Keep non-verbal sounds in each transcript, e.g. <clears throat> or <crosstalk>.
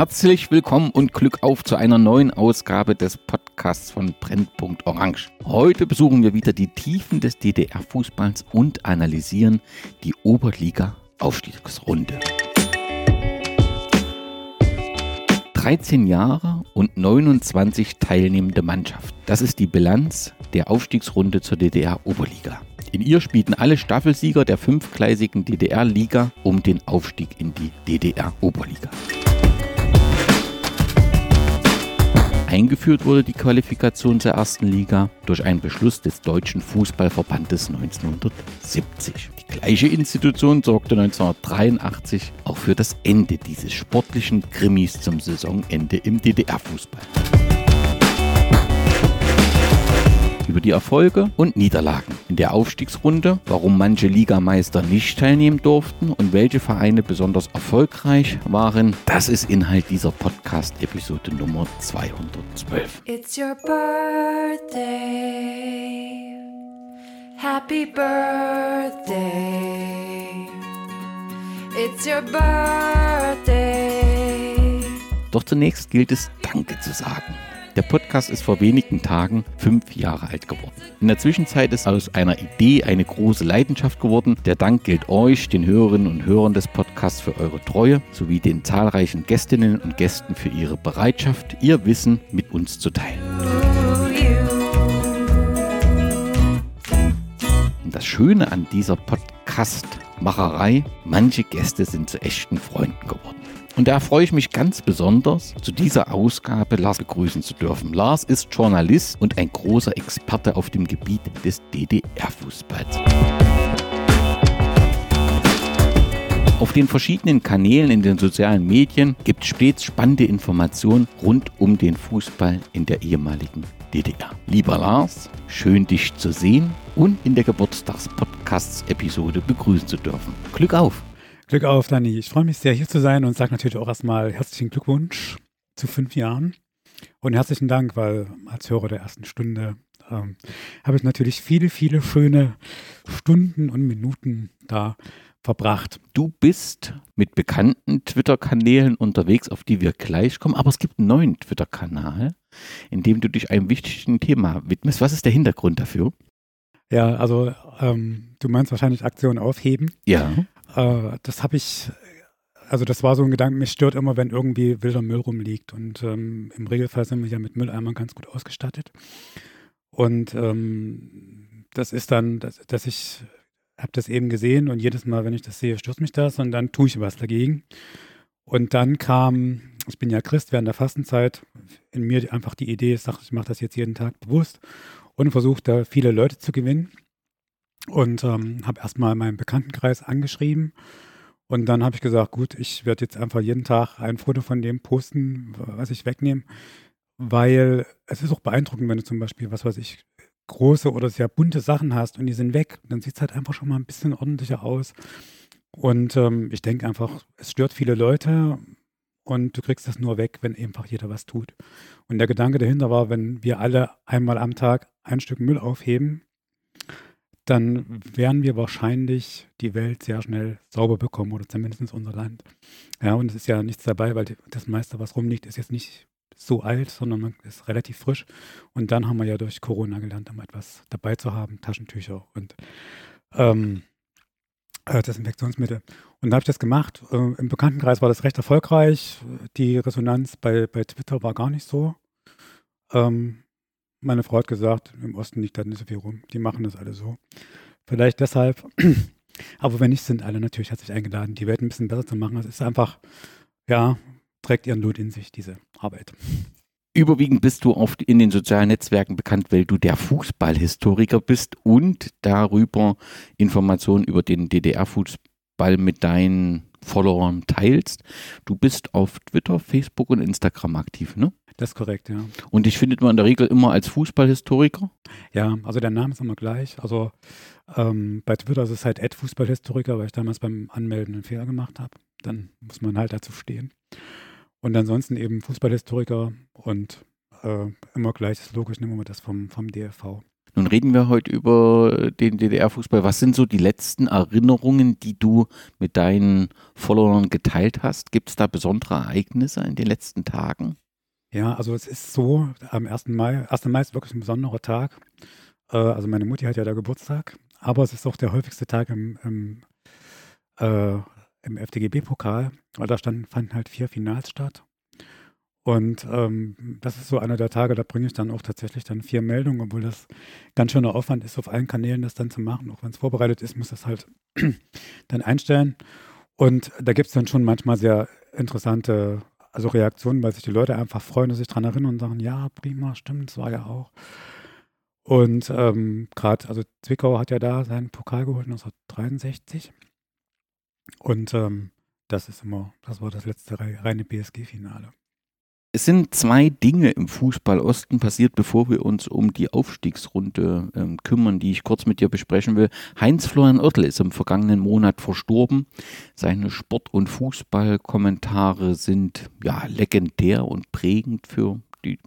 Herzlich willkommen und Glück auf zu einer neuen Ausgabe des Podcasts von Brennpunkt Orange. Heute besuchen wir wieder die Tiefen des DDR-Fußballs und analysieren die Oberliga-Aufstiegsrunde. 13 Jahre und 29 teilnehmende Mannschaft. Das ist die Bilanz der Aufstiegsrunde zur DDR-Oberliga. In ihr spielten alle Staffelsieger der fünfgleisigen DDR-Liga um den Aufstieg in die DDR-Oberliga. Eingeführt wurde die Qualifikation zur ersten Liga durch einen Beschluss des Deutschen Fußballverbandes 1970. Die gleiche Institution sorgte 1983 auch für das Ende dieses sportlichen Krimis zum Saisonende im DDR-Fußball. Über die Erfolge und Niederlagen in der Aufstiegsrunde, warum manche Ligameister nicht teilnehmen durften und welche Vereine besonders erfolgreich waren. Das ist Inhalt dieser Podcast-Episode Nummer 212. It's your birthday. Happy birthday. It's your birthday. Doch zunächst gilt es Danke zu sagen. Der Podcast ist vor wenigen Tagen fünf Jahre alt geworden. In der Zwischenzeit ist aus einer Idee eine große Leidenschaft geworden. Der Dank gilt euch, den Hörerinnen und Hörern des Podcasts, für eure Treue sowie den zahlreichen Gästinnen und Gästen für ihre Bereitschaft, ihr Wissen mit uns zu teilen. Und das Schöne an dieser Podcast-Macherei, manche Gäste sind zu echten Freunden geworden. Und da freue ich mich ganz besonders, zu dieser Ausgabe Lars begrüßen zu dürfen. Lars ist Journalist und ein großer Experte auf dem Gebiet des DDR-Fußballs. Auf den verschiedenen Kanälen in den sozialen Medien gibt es stets spannende Informationen rund um den Fußball in der ehemaligen DDR. Lieber Lars, schön dich zu sehen und in der Geburtstagspodcasts-Episode begrüßen zu dürfen. Glück auf! Glück auf, Dani. Ich freue mich sehr, hier zu sein und sage natürlich auch erstmal herzlichen Glückwunsch zu fünf Jahren. Und herzlichen Dank, weil als Hörer der ersten Stunde ähm, habe ich natürlich viele, viele schöne Stunden und Minuten da verbracht. Du bist mit bekannten Twitter-Kanälen unterwegs, auf die wir gleich kommen, aber es gibt einen neuen Twitter-Kanal, in dem du dich einem wichtigen Thema widmest. Was ist der Hintergrund dafür? Ja, also ähm, du meinst wahrscheinlich Aktion aufheben. Ja. Äh, das habe ich, also das war so ein Gedanke, mich stört immer, wenn irgendwie wilder Müll rumliegt. Und ähm, im Regelfall sind wir ja mit Mülleimern ganz gut ausgestattet. Und ähm, das ist dann, dass, dass ich habe das eben gesehen und jedes Mal, wenn ich das sehe, stört mich das und dann tue ich was dagegen. Und dann kam, ich bin ja Christ während der Fastenzeit, in mir einfach die Idee, ich sage, ich mache das jetzt jeden Tag bewusst und versuche da viele Leute zu gewinnen. Und ähm, habe erstmal meinen Bekanntenkreis angeschrieben. Und dann habe ich gesagt, gut, ich werde jetzt einfach jeden Tag ein Foto von dem posten, was ich wegnehme. Weil es ist auch beeindruckend, wenn du zum Beispiel, was weiß ich, große oder sehr bunte Sachen hast und die sind weg. Dann sieht es halt einfach schon mal ein bisschen ordentlicher aus. Und ähm, ich denke einfach, es stört viele Leute und du kriegst das nur weg, wenn einfach jeder was tut. Und der Gedanke dahinter war, wenn wir alle einmal am Tag ein Stück Müll aufheben, dann werden wir wahrscheinlich die Welt sehr schnell sauber bekommen oder zumindest unser Land. Ja, und es ist ja nichts dabei, weil das meiste, was rumliegt, ist jetzt nicht so alt, sondern man ist relativ frisch. Und dann haben wir ja durch Corona gelernt, um etwas dabei zu haben, Taschentücher und ähm, äh, Desinfektionsmittel. Und da habe ich das gemacht. Äh, Im Bekanntenkreis war das recht erfolgreich. Die Resonanz bei, bei Twitter war gar nicht so. Ähm, meine Frau hat gesagt, im Osten liegt da nicht so viel rum. Die machen das alle so. Vielleicht deshalb. <clears throat> Aber wenn nicht, sind alle natürlich herzlich eingeladen, die Welt ein bisschen besser zu machen. Es ist einfach, ja, trägt ihren Lot in sich, diese Arbeit. Überwiegend bist du oft in den sozialen Netzwerken bekannt, weil du der Fußballhistoriker bist und darüber Informationen über den DDR-Fußball mit deinen Followern teilst. Du bist auf Twitter, Facebook und Instagram aktiv, ne? Das ist korrekt, ja. Und dich findet man in der Regel immer als Fußballhistoriker? Ja, also der Name ist immer gleich. Also ähm, bei Twitter ist es halt Ad Fußballhistoriker, weil ich damals beim Anmelden einen Fehler gemacht habe. Dann muss man halt dazu stehen. Und ansonsten eben Fußballhistoriker und äh, immer gleich ist logisch, nehmen wir das vom, vom DFV. Nun reden wir heute über den DDR-Fußball. Was sind so die letzten Erinnerungen, die du mit deinen Followern geteilt hast? Gibt es da besondere Ereignisse in den letzten Tagen? Ja, also es ist so, am 1. Mai, 1. Mai ist wirklich ein besonderer Tag. Äh, also meine Mutti hat ja da Geburtstag, aber es ist auch der häufigste Tag im, im, äh, im FDGB-Pokal, weil da stand, fanden halt vier Finals statt. Und ähm, das ist so einer der Tage, da bringe ich dann auch tatsächlich dann vier Meldungen, obwohl das ganz schöner Aufwand ist, auf allen Kanälen das dann zu machen. Auch wenn es vorbereitet ist, muss das halt <clears throat> dann einstellen. Und da gibt es dann schon manchmal sehr interessante also Reaktionen, weil sich die Leute einfach freuen und sich daran erinnern und sagen, ja, prima, stimmt, es war ja auch. Und ähm, gerade, also Zwickau hat ja da seinen Pokal geholt 1963. Und ähm, das ist immer, das war das letzte reine BSG-Finale. Es sind zwei Dinge im Fußball Osten passiert, bevor wir uns um die Aufstiegsrunde ähm, kümmern, die ich kurz mit dir besprechen will. Heinz-Florian Oertel ist im vergangenen Monat verstorben. Seine Sport- und Fußballkommentare sind ja legendär und prägend für die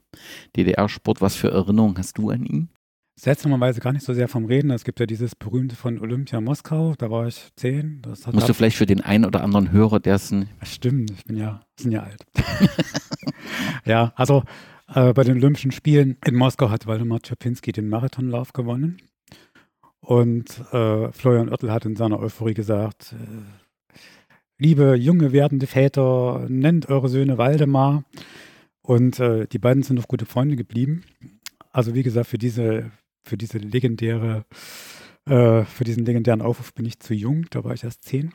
DDR-Sport. Was für Erinnerungen hast du an ihn? seltsamerweise gar nicht so sehr vom Reden. Es gibt ja dieses berühmte von Olympia Moskau, da war ich zehn. Das Musst du vielleicht für den einen oder anderen Hörer, der es. Stimmt, ich bin ja, bin ja alt. <laughs> ja, also äh, bei den Olympischen Spielen in Moskau hat Waldemar Czapinski den Marathonlauf gewonnen. Und äh, Florian Oertel hat in seiner Euphorie gesagt, äh, liebe junge werdende Väter, nennt eure Söhne Waldemar. Und äh, die beiden sind noch gute Freunde geblieben. Also wie gesagt, für diese für diese legendäre, äh, für diesen legendären Aufruf bin ich zu jung, da war ich erst zehn.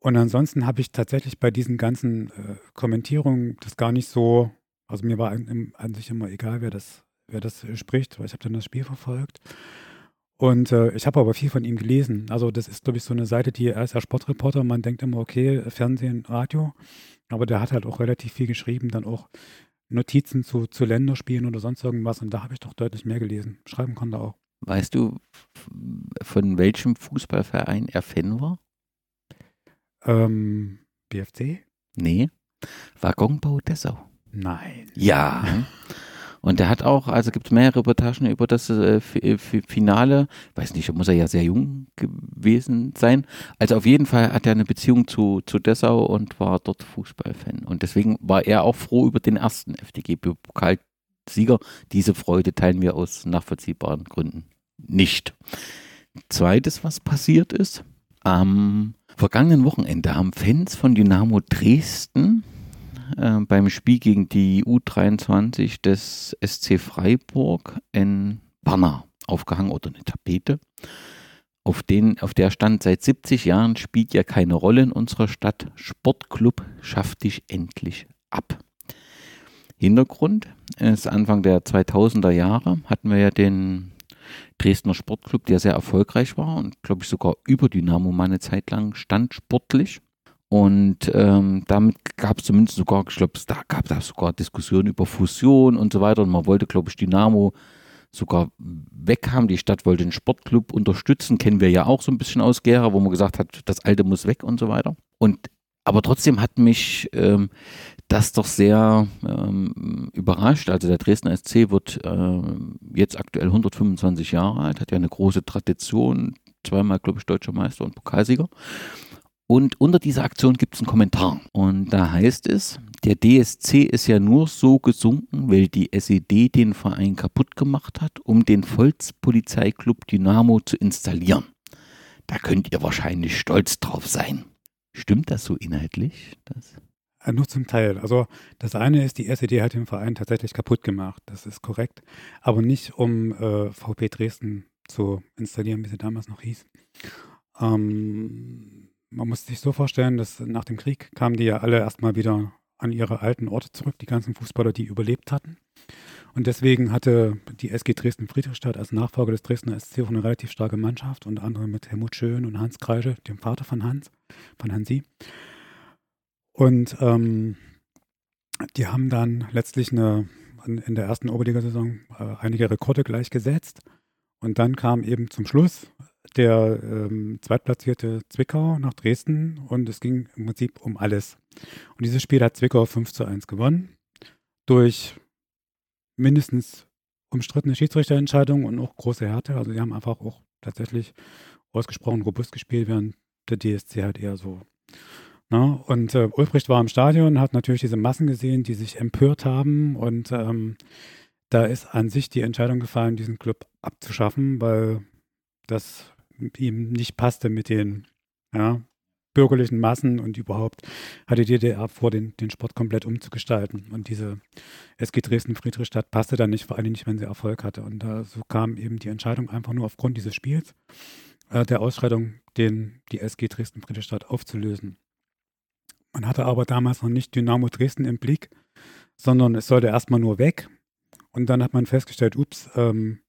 Und ansonsten habe ich tatsächlich bei diesen ganzen äh, Kommentierungen das gar nicht so, also mir war an, an, sich immer egal, wer das, wer das äh, spricht, weil ich habe dann das Spiel verfolgt. Und äh, ich habe aber viel von ihm gelesen. Also das ist, glaube ich, so eine Seite, die er ist ja Sportreporter. Man denkt immer, okay, Fernsehen, Radio. Aber der hat halt auch relativ viel geschrieben, dann auch Notizen zu, zu Länderspielen oder sonst irgendwas. Und da habe ich doch deutlich mehr gelesen. Schreiben konnte auch. Weißt du, von welchem Fußballverein er Fan war? Ähm, BFC? Nee. Waggonbau Dessau. Nein. Ja. Und er hat auch, also gibt es mehrere Reportagen über das äh, äh Finale. Weiß nicht, muss er ja sehr jung gewesen sein. Also auf jeden Fall hat er eine Beziehung zu, zu Dessau und war dort Fußballfan. Und deswegen war er auch froh über den ersten FDG-Pokalsieger. Diese Freude teilen wir aus nachvollziehbaren Gründen nicht. Zweites, was passiert ist, am vergangenen Wochenende haben Fans von Dynamo Dresden äh, beim Spiel gegen die U23 des SC Freiburg in Banner aufgehangen oder eine Tapete. Auf, den, auf der stand seit 70 Jahren spielt ja keine Rolle in unserer Stadt. Sportclub schafft dich endlich ab. Hintergrund ist Anfang der 2000er Jahre hatten wir ja den Dresdner Sportclub, der sehr erfolgreich war und glaube ich sogar über Dynamo mal eine Zeit lang stand sportlich. Und ähm, damit gab es zumindest sogar, ich glaube, da gab es sogar Diskussionen über Fusion und so weiter. Und man wollte, glaube ich, Dynamo sogar weg haben. Die Stadt wollte den Sportclub unterstützen, kennen wir ja auch so ein bisschen aus Gera, wo man gesagt hat, das Alte muss weg und so weiter. Und aber trotzdem hat mich ähm, das doch sehr ähm, überrascht. Also der Dresdner SC wird äh, jetzt aktuell 125 Jahre alt, hat ja eine große Tradition, zweimal, glaube ich, deutscher Meister und Pokalsieger. Und unter dieser Aktion gibt es einen Kommentar. Und da heißt es, der DSC ist ja nur so gesunken, weil die SED den Verein kaputt gemacht hat, um den Volkspolizeiklub Dynamo zu installieren. Da könnt ihr wahrscheinlich stolz drauf sein. Stimmt das so inhaltlich? Das? Ja, nur zum Teil. Also das eine ist, die SED hat den Verein tatsächlich kaputt gemacht. Das ist korrekt. Aber nicht um äh, VP Dresden zu installieren, wie sie damals noch hieß. Ähm, man muss sich so vorstellen, dass nach dem Krieg kamen die ja alle erstmal wieder an ihre alten Orte zurück, die ganzen Fußballer, die überlebt hatten. Und deswegen hatte die SG Dresden-Friedrichstadt als Nachfolger des Dresdner SC auch eine relativ starke Mannschaft, unter anderem mit Helmut Schön und Hans Kreische, dem Vater von Hans, von Hansi. Und ähm, die haben dann letztlich eine, in der ersten Oberligasaison äh, einige Rekorde gleichgesetzt. Und dann kam eben zum Schluss der ähm, zweitplatzierte Zwickau nach Dresden und es ging im Prinzip um alles. Und dieses Spiel hat Zwickau 5 zu 1 gewonnen durch mindestens umstrittene Schiedsrichterentscheidungen und auch große Härte. Also die haben einfach auch tatsächlich ausgesprochen robust gespielt, während der DSC halt eher so. Ne? Und äh, Ulbricht war im Stadion, hat natürlich diese Massen gesehen, die sich empört haben und ähm, da ist an sich die Entscheidung gefallen, diesen Club abzuschaffen, weil das ihm nicht passte mit den ja, bürgerlichen Massen und überhaupt hatte die DDR vor, den, den Sport komplett umzugestalten. Und diese SG Dresden-Friedrichstadt passte dann nicht, vor allem nicht, wenn sie Erfolg hatte. Und da so kam eben die Entscheidung einfach nur aufgrund dieses Spiels äh, der Ausschreitung, den, die SG Dresden-Friedrichstadt aufzulösen. Man hatte aber damals noch nicht Dynamo Dresden im Blick, sondern es sollte erstmal nur weg. Und dann hat man festgestellt, ups, ähm,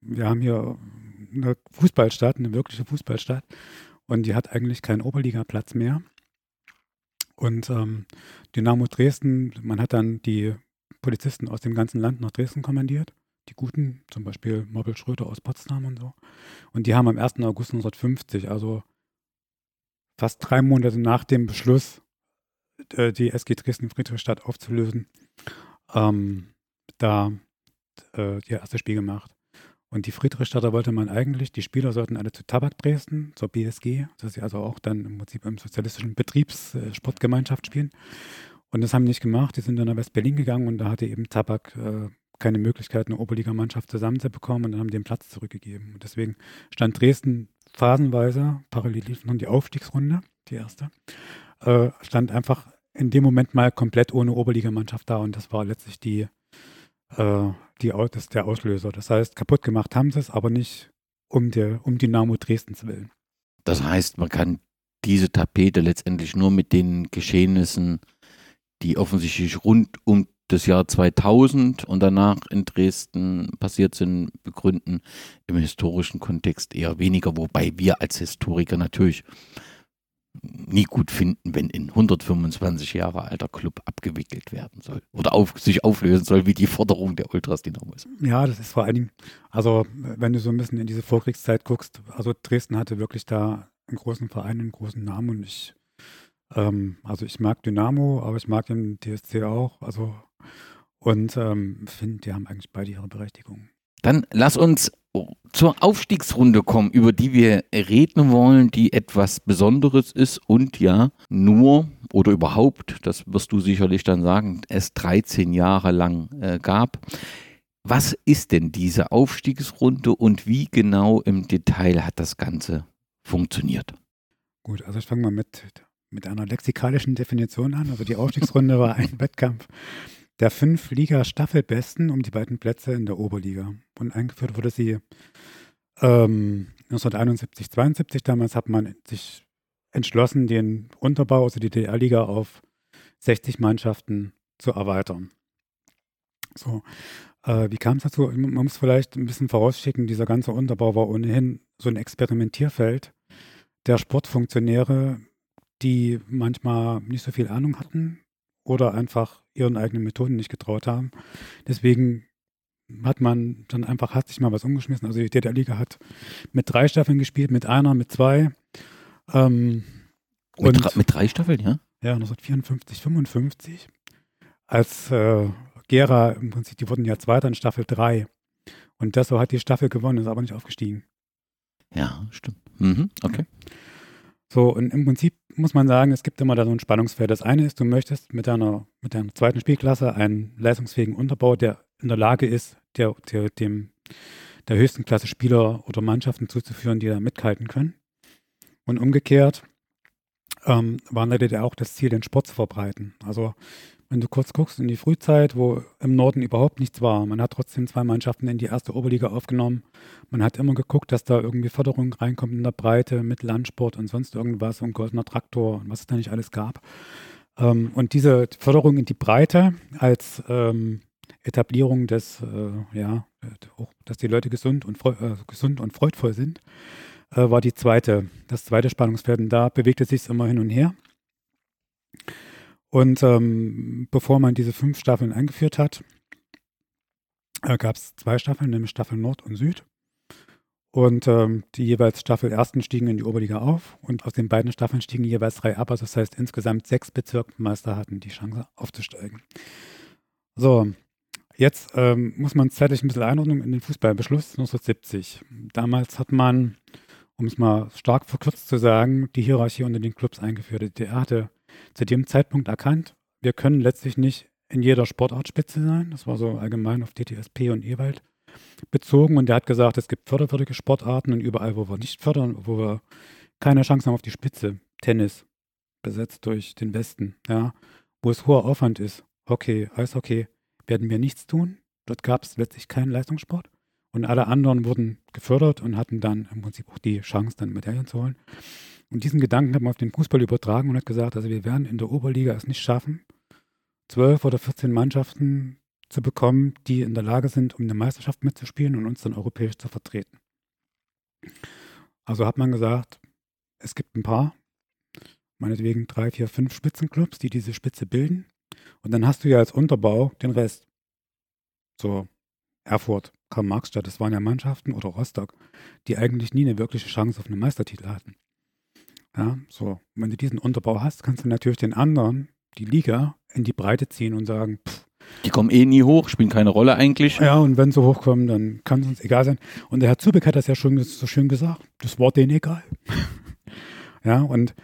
wir haben hier eine Fußballstadt, eine wirkliche Fußballstadt. Und die hat eigentlich keinen Oberligaplatz mehr. Und ähm, Dynamo Dresden, man hat dann die Polizisten aus dem ganzen Land nach Dresden kommandiert. Die guten, zum Beispiel Morbel Schröder aus Potsdam und so. Und die haben am 1. August 1950, also fast drei Monate nach dem Beschluss, äh, die SG Dresden-Friedrichstadt aufzulösen, ähm, da äh, ihr erstes Spiel gemacht. Und die Friedrichstadter wollte man eigentlich, die Spieler sollten alle zu Tabak Dresden, zur BSG, dass sie also auch dann im Prinzip im sozialistischen Betriebssportgemeinschaft äh, spielen. Und das haben die nicht gemacht. Die sind dann nach West-Berlin gegangen und da hatte eben Tabak äh, keine Möglichkeit, eine Oberligamannschaft zusammenzubekommen und dann haben die den Platz zurückgegeben. Und deswegen stand Dresden phasenweise, parallel lief noch die Aufstiegsrunde, die erste, äh, stand einfach in dem Moment mal komplett ohne Oberligamannschaft da und das war letztlich die äh, die, das der Auslöser. Das heißt, kaputt gemacht haben sie es, aber nicht um, der, um Dynamo Dresdens willen. Das heißt, man kann diese Tapete letztendlich nur mit den Geschehnissen, die offensichtlich rund um das Jahr 2000 und danach in Dresden passiert sind, begründen. Im historischen Kontext eher weniger, wobei wir als Historiker natürlich nie gut finden, wenn ein 125 Jahre alter Club abgewickelt werden soll oder auf, sich auflösen soll, wie die Forderung der Ultras Dynamo ist. Ja, das ist vor allen Dingen, also wenn du so ein bisschen in diese Vorkriegszeit guckst, also Dresden hatte wirklich da einen großen Verein, einen großen Namen und ich, ähm, also ich mag Dynamo, aber ich mag den DSC auch, also und ähm, finde, die haben eigentlich beide ihre Berechtigung. Dann lass uns zur Aufstiegsrunde kommen, über die wir reden wollen, die etwas Besonderes ist und ja nur oder überhaupt, das wirst du sicherlich dann sagen, es 13 Jahre lang äh, gab. Was ist denn diese Aufstiegsrunde und wie genau im Detail hat das Ganze funktioniert? Gut, also ich fange mal mit, mit einer lexikalischen Definition an. Also die Aufstiegsrunde war ein <laughs> Wettkampf der fünf Liga-Staffelbesten um die beiden Plätze in der Oberliga. Und eingeführt wurde sie ähm, 1971, 72. Damals hat man sich entschlossen, den Unterbau, also die DDR-Liga, auf 60 Mannschaften zu erweitern. So, äh, wie kam es dazu? Man muss vielleicht ein bisschen vorausschicken, dieser ganze Unterbau war ohnehin so ein Experimentierfeld der Sportfunktionäre, die manchmal nicht so viel Ahnung hatten oder einfach ihren eigenen Methoden nicht getraut haben. Deswegen hat man dann einfach hastig mal was umgeschmissen. Also die DDR-Liga hat mit drei Staffeln gespielt, mit einer, mit zwei. Ähm, mit, und, mit drei Staffeln, ja? Ja, 1954, 55. Als äh, Gera im Prinzip, die wurden ja Zweiter in Staffel 3. Und das so hat die Staffel gewonnen, ist aber nicht aufgestiegen. Ja, stimmt. Mhm, okay. So, und im Prinzip muss man sagen, es gibt immer da so ein Spannungsfeld. Das eine ist, du möchtest mit deiner, mit deiner zweiten Spielklasse einen leistungsfähigen Unterbau, der in der Lage ist, der, der, dem, der höchsten Klasse Spieler oder Mannschaften zuzuführen, die da mithalten können. Und umgekehrt ähm, war DDR auch das Ziel, den Sport zu verbreiten. Also wenn du kurz guckst in die Frühzeit, wo im Norden überhaupt nichts war, man hat trotzdem zwei Mannschaften in die erste Oberliga aufgenommen. Man hat immer geguckt, dass da irgendwie Förderung reinkommt in der Breite mit Landsport und sonst irgendwas und goldener Traktor und was es da nicht alles gab. Ähm, und diese Förderung in die Breite als ähm, Etablierung des, äh, ja, dass die Leute gesund und, äh, gesund und freudvoll sind, äh, war die zweite, das zweite Spannungsfeld. Und da bewegte sich es immer hin und her. Und ähm, bevor man diese fünf Staffeln eingeführt hat, äh, gab es zwei Staffeln, nämlich Staffel Nord und Süd. Und ähm, die jeweils Staffel ersten stiegen in die Oberliga auf und aus den beiden Staffeln stiegen jeweils drei ab. Also das heißt, insgesamt sechs Bezirksmeister hatten die Chance aufzusteigen. So, Jetzt ähm, muss man zeitlich ein bisschen einordnen in den Fußballbeschluss 1970. Damals hat man, um es mal stark verkürzt zu sagen, die Hierarchie unter den Clubs eingeführt. Der hatte zu dem Zeitpunkt erkannt, wir können letztlich nicht in jeder Sportart Spitze sein. Das war so allgemein auf DTSP und Ewald bezogen. Und der hat gesagt, es gibt förderwürdige Sportarten und überall, wo wir nicht fördern, wo wir keine Chance haben auf die Spitze. Tennis, besetzt durch den Westen, ja, wo es hoher Aufwand ist. Hockey, Eishockey, werden wir nichts tun. Dort gab es letztlich keinen Leistungssport. Und alle anderen wurden gefördert und hatten dann im Prinzip auch die Chance, dann Medaillen zu holen. Und diesen Gedanken hat man auf den Fußball übertragen und hat gesagt, also wir werden in der Oberliga es nicht schaffen, zwölf oder 14 Mannschaften zu bekommen, die in der Lage sind, um eine Meisterschaft mitzuspielen und uns dann europäisch zu vertreten. Also hat man gesagt, es gibt ein paar, meinetwegen drei, vier, fünf Spitzenclubs, die diese Spitze bilden. Und dann hast du ja als Unterbau den Rest. So Erfurt, Karl-Marx-Stadt, das waren ja Mannschaften oder Rostock, die eigentlich nie eine wirkliche Chance auf einen Meistertitel hatten. Ja, so. wenn du diesen Unterbau hast, kannst du natürlich den anderen, die Liga, in die Breite ziehen und sagen, pff, die kommen eh nie hoch, spielen keine Rolle eigentlich. Ja, und wenn sie hochkommen, dann kann es uns egal sein. Und der Herr Zubeck hat das ja schon so schön gesagt, das war denen egal. <laughs> ja, und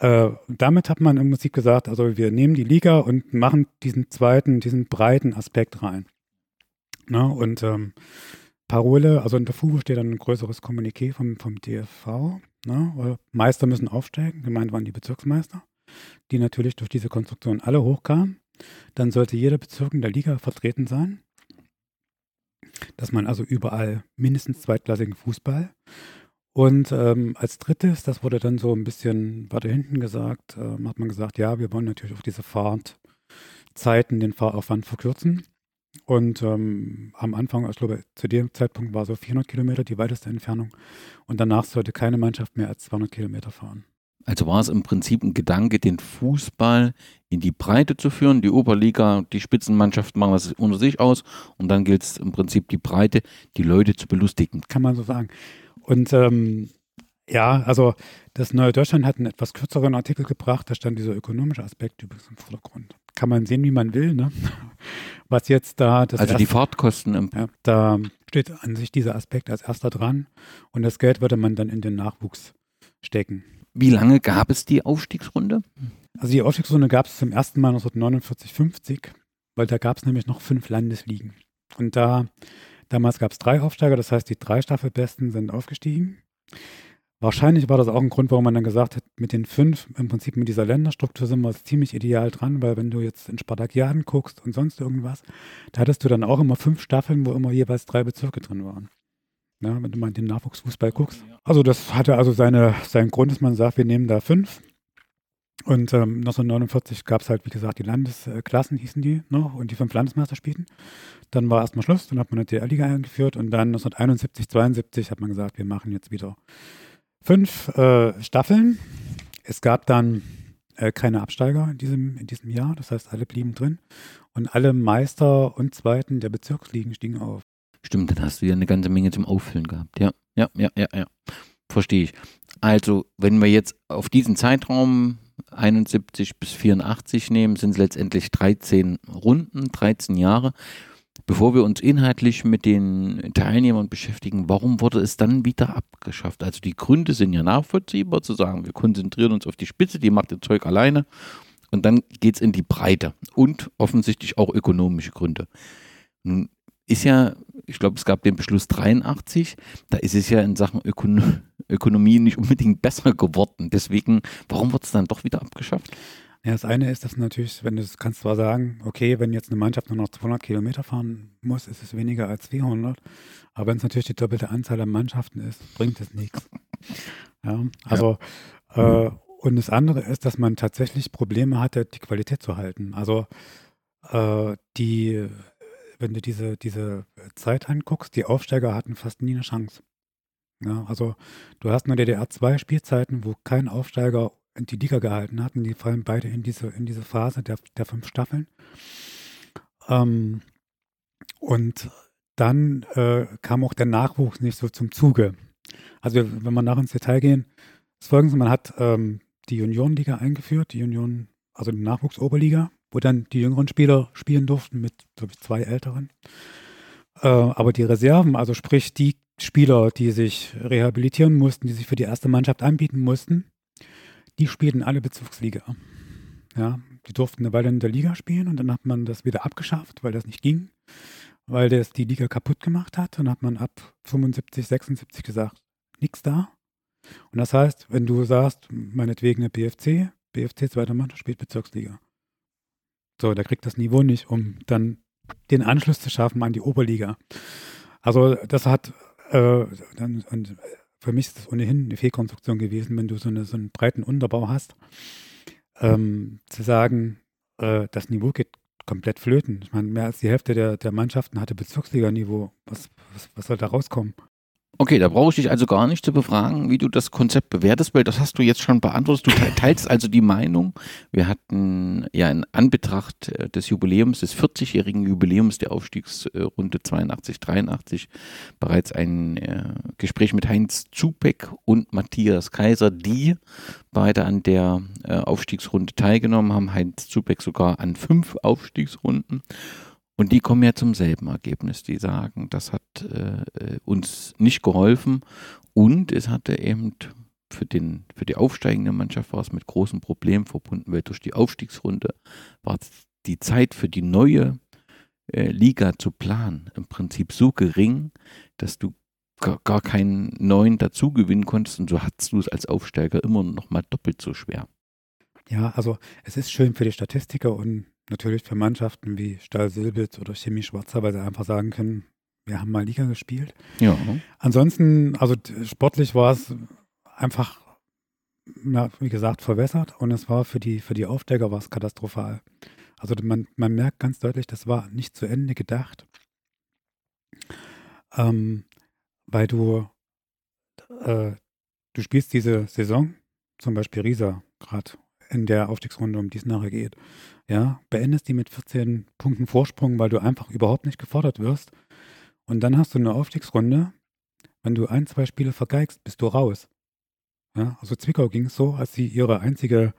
äh, damit hat man im Prinzip gesagt, also wir nehmen die Liga und machen diesen zweiten, diesen breiten Aspekt rein. Na, und ähm, Parole, also in der FUBO steht dann ein größeres Kommuniqué vom, vom DFV. Ne? Meister müssen aufsteigen, gemeint waren die Bezirksmeister, die natürlich durch diese Konstruktion alle hochkamen. Dann sollte jeder Bezirk in der Liga vertreten sein. Dass man also überall mindestens zweitklassigen Fußball und ähm, als drittes, das wurde dann so ein bisschen weiter hinten gesagt, ähm, hat man gesagt, ja, wir wollen natürlich auch diese Fahrtzeiten, den Fahraufwand verkürzen. Und ähm, am Anfang, ich glaube, zu dem Zeitpunkt war so 400 Kilometer die weiteste Entfernung. Und danach sollte keine Mannschaft mehr als 200 Kilometer fahren. Also war es im Prinzip ein Gedanke, den Fußball in die Breite zu führen. Die Oberliga, die Spitzenmannschaften machen das unter sich aus. Und dann gilt es im Prinzip die Breite, die Leute zu belustigen. Kann man so sagen. Und ähm, ja, also das Neue Deutschland hat einen etwas kürzeren Artikel gebracht, da stand dieser ökonomische Aspekt übrigens im Vordergrund. Kann man sehen, wie man will, ne? Was jetzt da das Also erste, die Fahrtkosten im ja, da steht an sich dieser Aspekt als erster dran und das Geld würde man dann in den Nachwuchs stecken. Wie lange gab es die Aufstiegsrunde? Also die Aufstiegsrunde gab es zum ersten Mal 1949, 50, weil da gab es nämlich noch fünf Landesligen. Und da Damals gab es drei Aufsteiger, das heißt, die drei Staffelbesten sind aufgestiegen. Wahrscheinlich war das auch ein Grund, warum man dann gesagt hat, mit den fünf, im Prinzip mit dieser Länderstruktur sind wir ziemlich ideal dran, weil wenn du jetzt in Spartakiaden guckst und sonst irgendwas, da hattest du dann auch immer fünf Staffeln, wo immer jeweils drei Bezirke drin waren. Ja, wenn du mal in den Nachwuchsfußball guckst. Also das hatte also seine, seinen Grund, dass man sagt, wir nehmen da fünf und ähm, 1949 gab es halt, wie gesagt, die Landesklassen hießen die noch und die fünf Landesmeister spielten. Dann war erstmal Schluss, dann hat man eine DL-Liga eingeführt und dann 1971, 72 hat man gesagt, wir machen jetzt wieder fünf äh, Staffeln. Es gab dann äh, keine Absteiger in diesem, in diesem Jahr, das heißt, alle blieben drin und alle Meister und Zweiten der Bezirksligen stiegen auf. Stimmt, dann hast du ja eine ganze Menge zum Auffüllen gehabt. Ja, ja, ja, ja, ja. Verstehe ich. Also, wenn wir jetzt auf diesen Zeitraum 71 bis 84 nehmen, sind es letztendlich 13 Runden, 13 Jahre. Bevor wir uns inhaltlich mit den Teilnehmern beschäftigen, warum wurde es dann wieder abgeschafft? Also die Gründe sind ja nachvollziehbar, zu sagen, wir konzentrieren uns auf die Spitze, die macht ihr Zeug alleine und dann geht es in die Breite und offensichtlich auch ökonomische Gründe. Nun ist ja, ich glaube, es gab den Beschluss 83, da ist es ja in Sachen Ökonomie Ökonomie nicht unbedingt besser geworden. Deswegen, warum wird es dann doch wieder abgeschafft? Ja, das eine ist, dass natürlich, wenn du es kannst zwar sagen, okay, wenn jetzt eine Mannschaft nur noch 200 Kilometer fahren muss, ist es weniger als 400. Aber wenn es natürlich die doppelte Anzahl an Mannschaften ist, bringt es nichts. Ja, also, ja. Äh, und das andere ist, dass man tatsächlich Probleme hatte, die Qualität zu halten. Also, äh, die, wenn du diese, diese Zeit anguckst, die Aufsteiger hatten fast nie eine Chance. Ja, also du hast in der DDR zwei Spielzeiten, wo kein Aufsteiger die Liga gehalten hat. Und die fallen beide in diese, in diese Phase der, der fünf Staffeln. Ähm, und dann äh, kam auch der Nachwuchs nicht so zum Zuge. Also wenn wir nach ins Detail gehen, ist folgendes, man hat ähm, die Juniorenliga eingeführt, die Union, also die Nachwuchsoberliga, wo dann die jüngeren Spieler spielen durften mit, ich, zwei älteren. Äh, aber die Reserven, also sprich die Spieler, die sich rehabilitieren mussten, die sich für die erste Mannschaft anbieten mussten, die spielten alle Bezugsliga. Ja, die durften eine Weile in der Liga spielen und dann hat man das wieder abgeschafft, weil das nicht ging, weil das die Liga kaputt gemacht hat. Dann hat man ab 75, 76 gesagt, nichts da. Und das heißt, wenn du sagst, meinetwegen eine BFC, BFC zweiter Mannschaft spielt Bezirksliga. So, der kriegt das Niveau nicht, um dann den Anschluss zu schaffen an die Oberliga. Also das hat, äh, dann, und für mich ist das ohnehin eine Fehlkonstruktion gewesen, wenn du so, eine, so einen breiten Unterbau hast, ähm, zu sagen, äh, das Niveau geht komplett flöten. Ich meine, mehr als die Hälfte der, der Mannschaften hatte Bezirksliga-Niveau. Was, was, was soll da rauskommen? Okay, da brauche ich dich also gar nicht zu befragen, wie du das Konzept bewertest, weil das hast du jetzt schon beantwortet. Du teilst also die Meinung. Wir hatten ja in Anbetracht äh, des Jubiläums, des 40-jährigen Jubiläums der Aufstiegsrunde 82, 83 bereits ein äh, Gespräch mit Heinz Zubeck und Matthias Kaiser, die beide an der äh, Aufstiegsrunde teilgenommen haben. Heinz Zubeck sogar an fünf Aufstiegsrunden. Und die kommen ja zum selben Ergebnis. Die sagen, das hat äh, uns nicht geholfen und es hatte eben für, den, für die aufsteigende Mannschaft war es mit großen Problemen verbunden, weil durch die Aufstiegsrunde war die Zeit für die neue äh, Liga zu planen im Prinzip so gering, dass du gar, gar keinen neuen dazu gewinnen konntest und so hattest du es als Aufsteiger immer noch mal doppelt so schwer. Ja, also es ist schön für die Statistiker und natürlich für Mannschaften wie Stahl Silbitz oder Chemie Schwarzer, weil sie einfach sagen können, wir haben mal Liga gespielt. Ja. Ansonsten, also sportlich war es einfach, ja, wie gesagt, verwässert und es war für die, für die Aufsteiger war es katastrophal. Also man, man merkt ganz deutlich, das war nicht zu Ende gedacht, ähm, weil du, äh, du spielst diese Saison, zum Beispiel Riesa gerade in der Aufstiegsrunde, um die es nachher geht, ja, beendest die mit 14 Punkten Vorsprung, weil du einfach überhaupt nicht gefordert wirst. Und dann hast du eine Aufstiegsrunde. Wenn du ein, zwei Spiele vergeigst, bist du raus. Ja, also Zwickau ging es so, als sie ihre einzige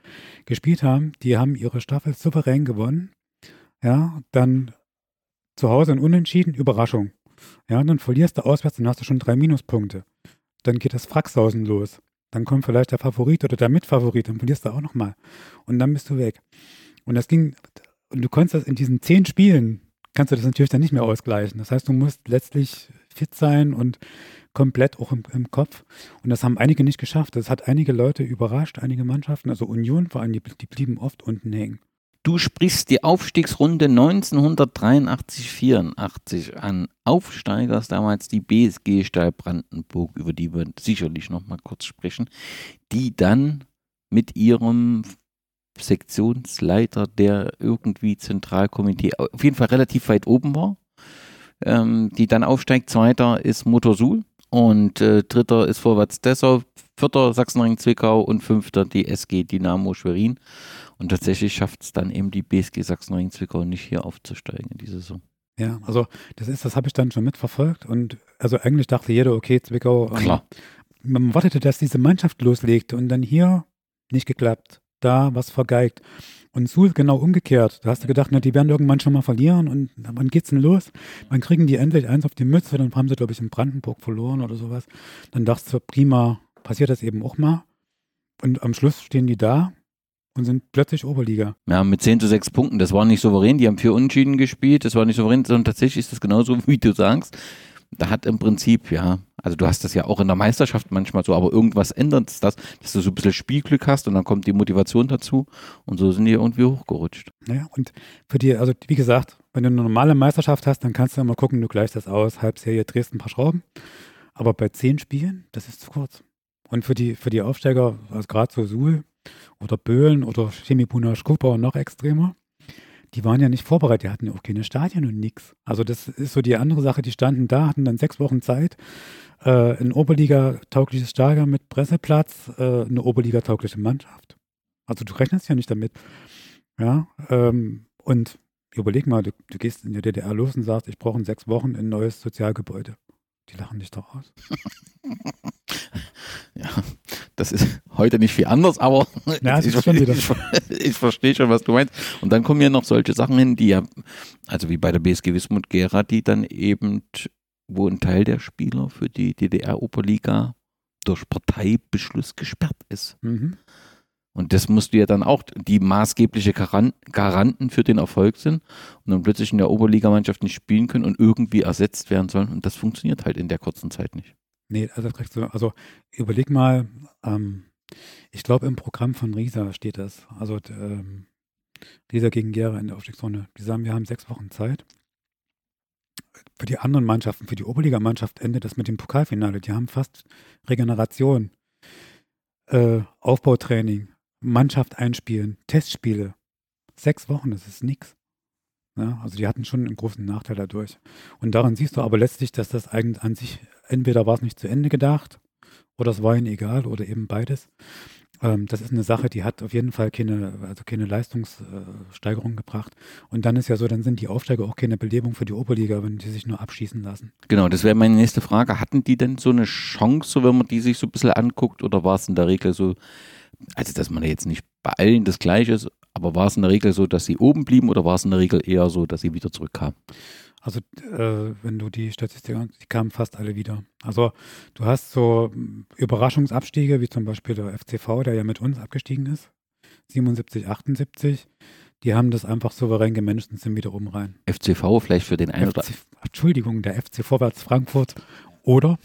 gespielt haben, die haben ihre Staffel souverän gewonnen. Ja, dann zu Hause ein Unentschieden, Überraschung. Ja, dann verlierst du auswärts, dann hast du schon drei Minuspunkte. Dann geht das Fracksausen los. Dann kommt vielleicht der Favorit oder der Mitfavorit, dann verlierst du auch nochmal. Und dann bist du weg. Und das ging, und du konntest das in diesen zehn Spielen, kannst du das natürlich dann nicht mehr ausgleichen. Das heißt, du musst letztlich fit sein und komplett auch im, im Kopf. Und das haben einige nicht geschafft. Das hat einige Leute überrascht, einige Mannschaften, also Union vor allem, die, die blieben oft unten hängen. Du sprichst die Aufstiegsrunde 1983-84 an. Aufsteigers damals die BSG Stahl Brandenburg, über die wir sicherlich noch mal kurz sprechen, die dann mit ihrem Sektionsleiter, der irgendwie Zentralkomitee, auf jeden Fall relativ weit oben war, ähm, die dann aufsteigt. Zweiter ist Motorsul und äh, dritter ist Vorwärts Dessau, vierter Sachsenring Zwickau und fünfter die SG Dynamo Schwerin. Und tatsächlich schafft es dann eben die BSG Sachsenring-Zwickau nicht hier aufzusteigen in diese Saison. Ja, also das ist, das habe ich dann schon mitverfolgt und also eigentlich dachte jeder, okay, Zwickau. Ähm, Klar. man wartete, dass diese Mannschaft loslegt und dann hier nicht geklappt, da was vergeigt. Und Suhl genau umgekehrt. Da hast du gedacht, na, die werden irgendwann schon mal verlieren und wann geht's denn los? Wann kriegen die endlich eins auf die Mütze? Dann haben sie, glaube ich, in Brandenburg verloren oder sowas. Dann dachte ich, prima, passiert das eben auch mal. Und am Schluss stehen die da und sind plötzlich Oberliga. Ja, mit 10 zu 6 Punkten. Das war nicht souverän. Die haben vier Unentschieden gespielt. Das war nicht souverän, sondern tatsächlich ist das genauso, <laughs> wie du sagst. Da hat im Prinzip, ja, also du hast das ja auch in der Meisterschaft manchmal so, aber irgendwas ändert das, dass du so ein bisschen Spielglück hast und dann kommt die Motivation dazu und so sind die irgendwie hochgerutscht. Naja, und für die, also wie gesagt, wenn du eine normale Meisterschaft hast, dann kannst du immer gucken, du gleichst das aus, Halbserie drehst ein paar Schrauben. Aber bei zehn Spielen, das ist zu kurz. Und für die, für die Aufsteiger, also gerade so Suhl, oder Böhlen oder Chemipuna Skupa noch extremer. Die waren ja nicht vorbereitet, die hatten ja auch keine Stadien und nichts. Also das ist so die andere Sache, die standen da, hatten dann sechs Wochen Zeit, äh, ein Oberliga-taugliches Stadion mit Presseplatz, äh, eine Oberliga-taugliche Mannschaft. Also du rechnest ja nicht damit. Ja, ähm, und überleg mal, du, du, gehst in der DDR los und sagst, ich brauche in sechs Wochen ein neues Sozialgebäude. Die lachen dich doch aus. <laughs> <laughs> ja, Das ist heute nicht viel anders, aber <laughs> ja, ich, <laughs> ich, ich, verstehe schon, was du meinst. Und dann kommen ja noch solche Sachen hin, die ja, also wie bei der BSG Wismut Gera, die dann eben, wo ein Teil der Spieler für die DDR-Oberliga durch Parteibeschluss gesperrt ist. Mhm. Und das musst du ja dann auch, die maßgebliche Garanten für den Erfolg sind und dann plötzlich in der Oberligamannschaft nicht spielen können und irgendwie ersetzt werden sollen. Und das funktioniert halt in der kurzen Zeit nicht. Nee, also, also überleg mal, ähm, ich glaube im Programm von Riesa steht das. Also ähm, Riesa gegen Gera in der Aufstiegszone. Die sagen, wir haben sechs Wochen Zeit. Für die anderen Mannschaften, für die Oberligamannschaft endet das mit dem Pokalfinale. Die haben fast Regeneration, äh, Aufbautraining, Mannschaft einspielen, Testspiele. Sechs Wochen, das ist nichts. Ja, also die hatten schon einen großen Nachteil dadurch. Und daran siehst du aber letztlich, dass das eigentlich an sich, entweder war es nicht zu Ende gedacht oder es war ihnen egal oder eben beides. Ähm, das ist eine Sache, die hat auf jeden Fall keine, also keine Leistungssteigerung gebracht. Und dann ist ja so, dann sind die Aufsteiger auch keine Belebung für die Oberliga, wenn die sich nur abschießen lassen. Genau, das wäre meine nächste Frage. Hatten die denn so eine Chance, wenn man die sich so ein bisschen anguckt, oder war es in der Regel so, also dass man jetzt nicht bei allen das Gleiche ist, aber war es in der Regel so, dass sie oben blieben oder war es in der Regel eher so, dass sie wieder zurückkamen? Also äh, wenn du die Statistik die kamen fast alle wieder. Also du hast so hm, Überraschungsabstiege, wie zum Beispiel der FCV, der ja mit uns abgestiegen ist, 77, 78. Die haben das einfach souverän gemanagt und sind wieder oben rein. FCV vielleicht für den einen oder Entschuldigung, der FC Vorwärts Frankfurt oder?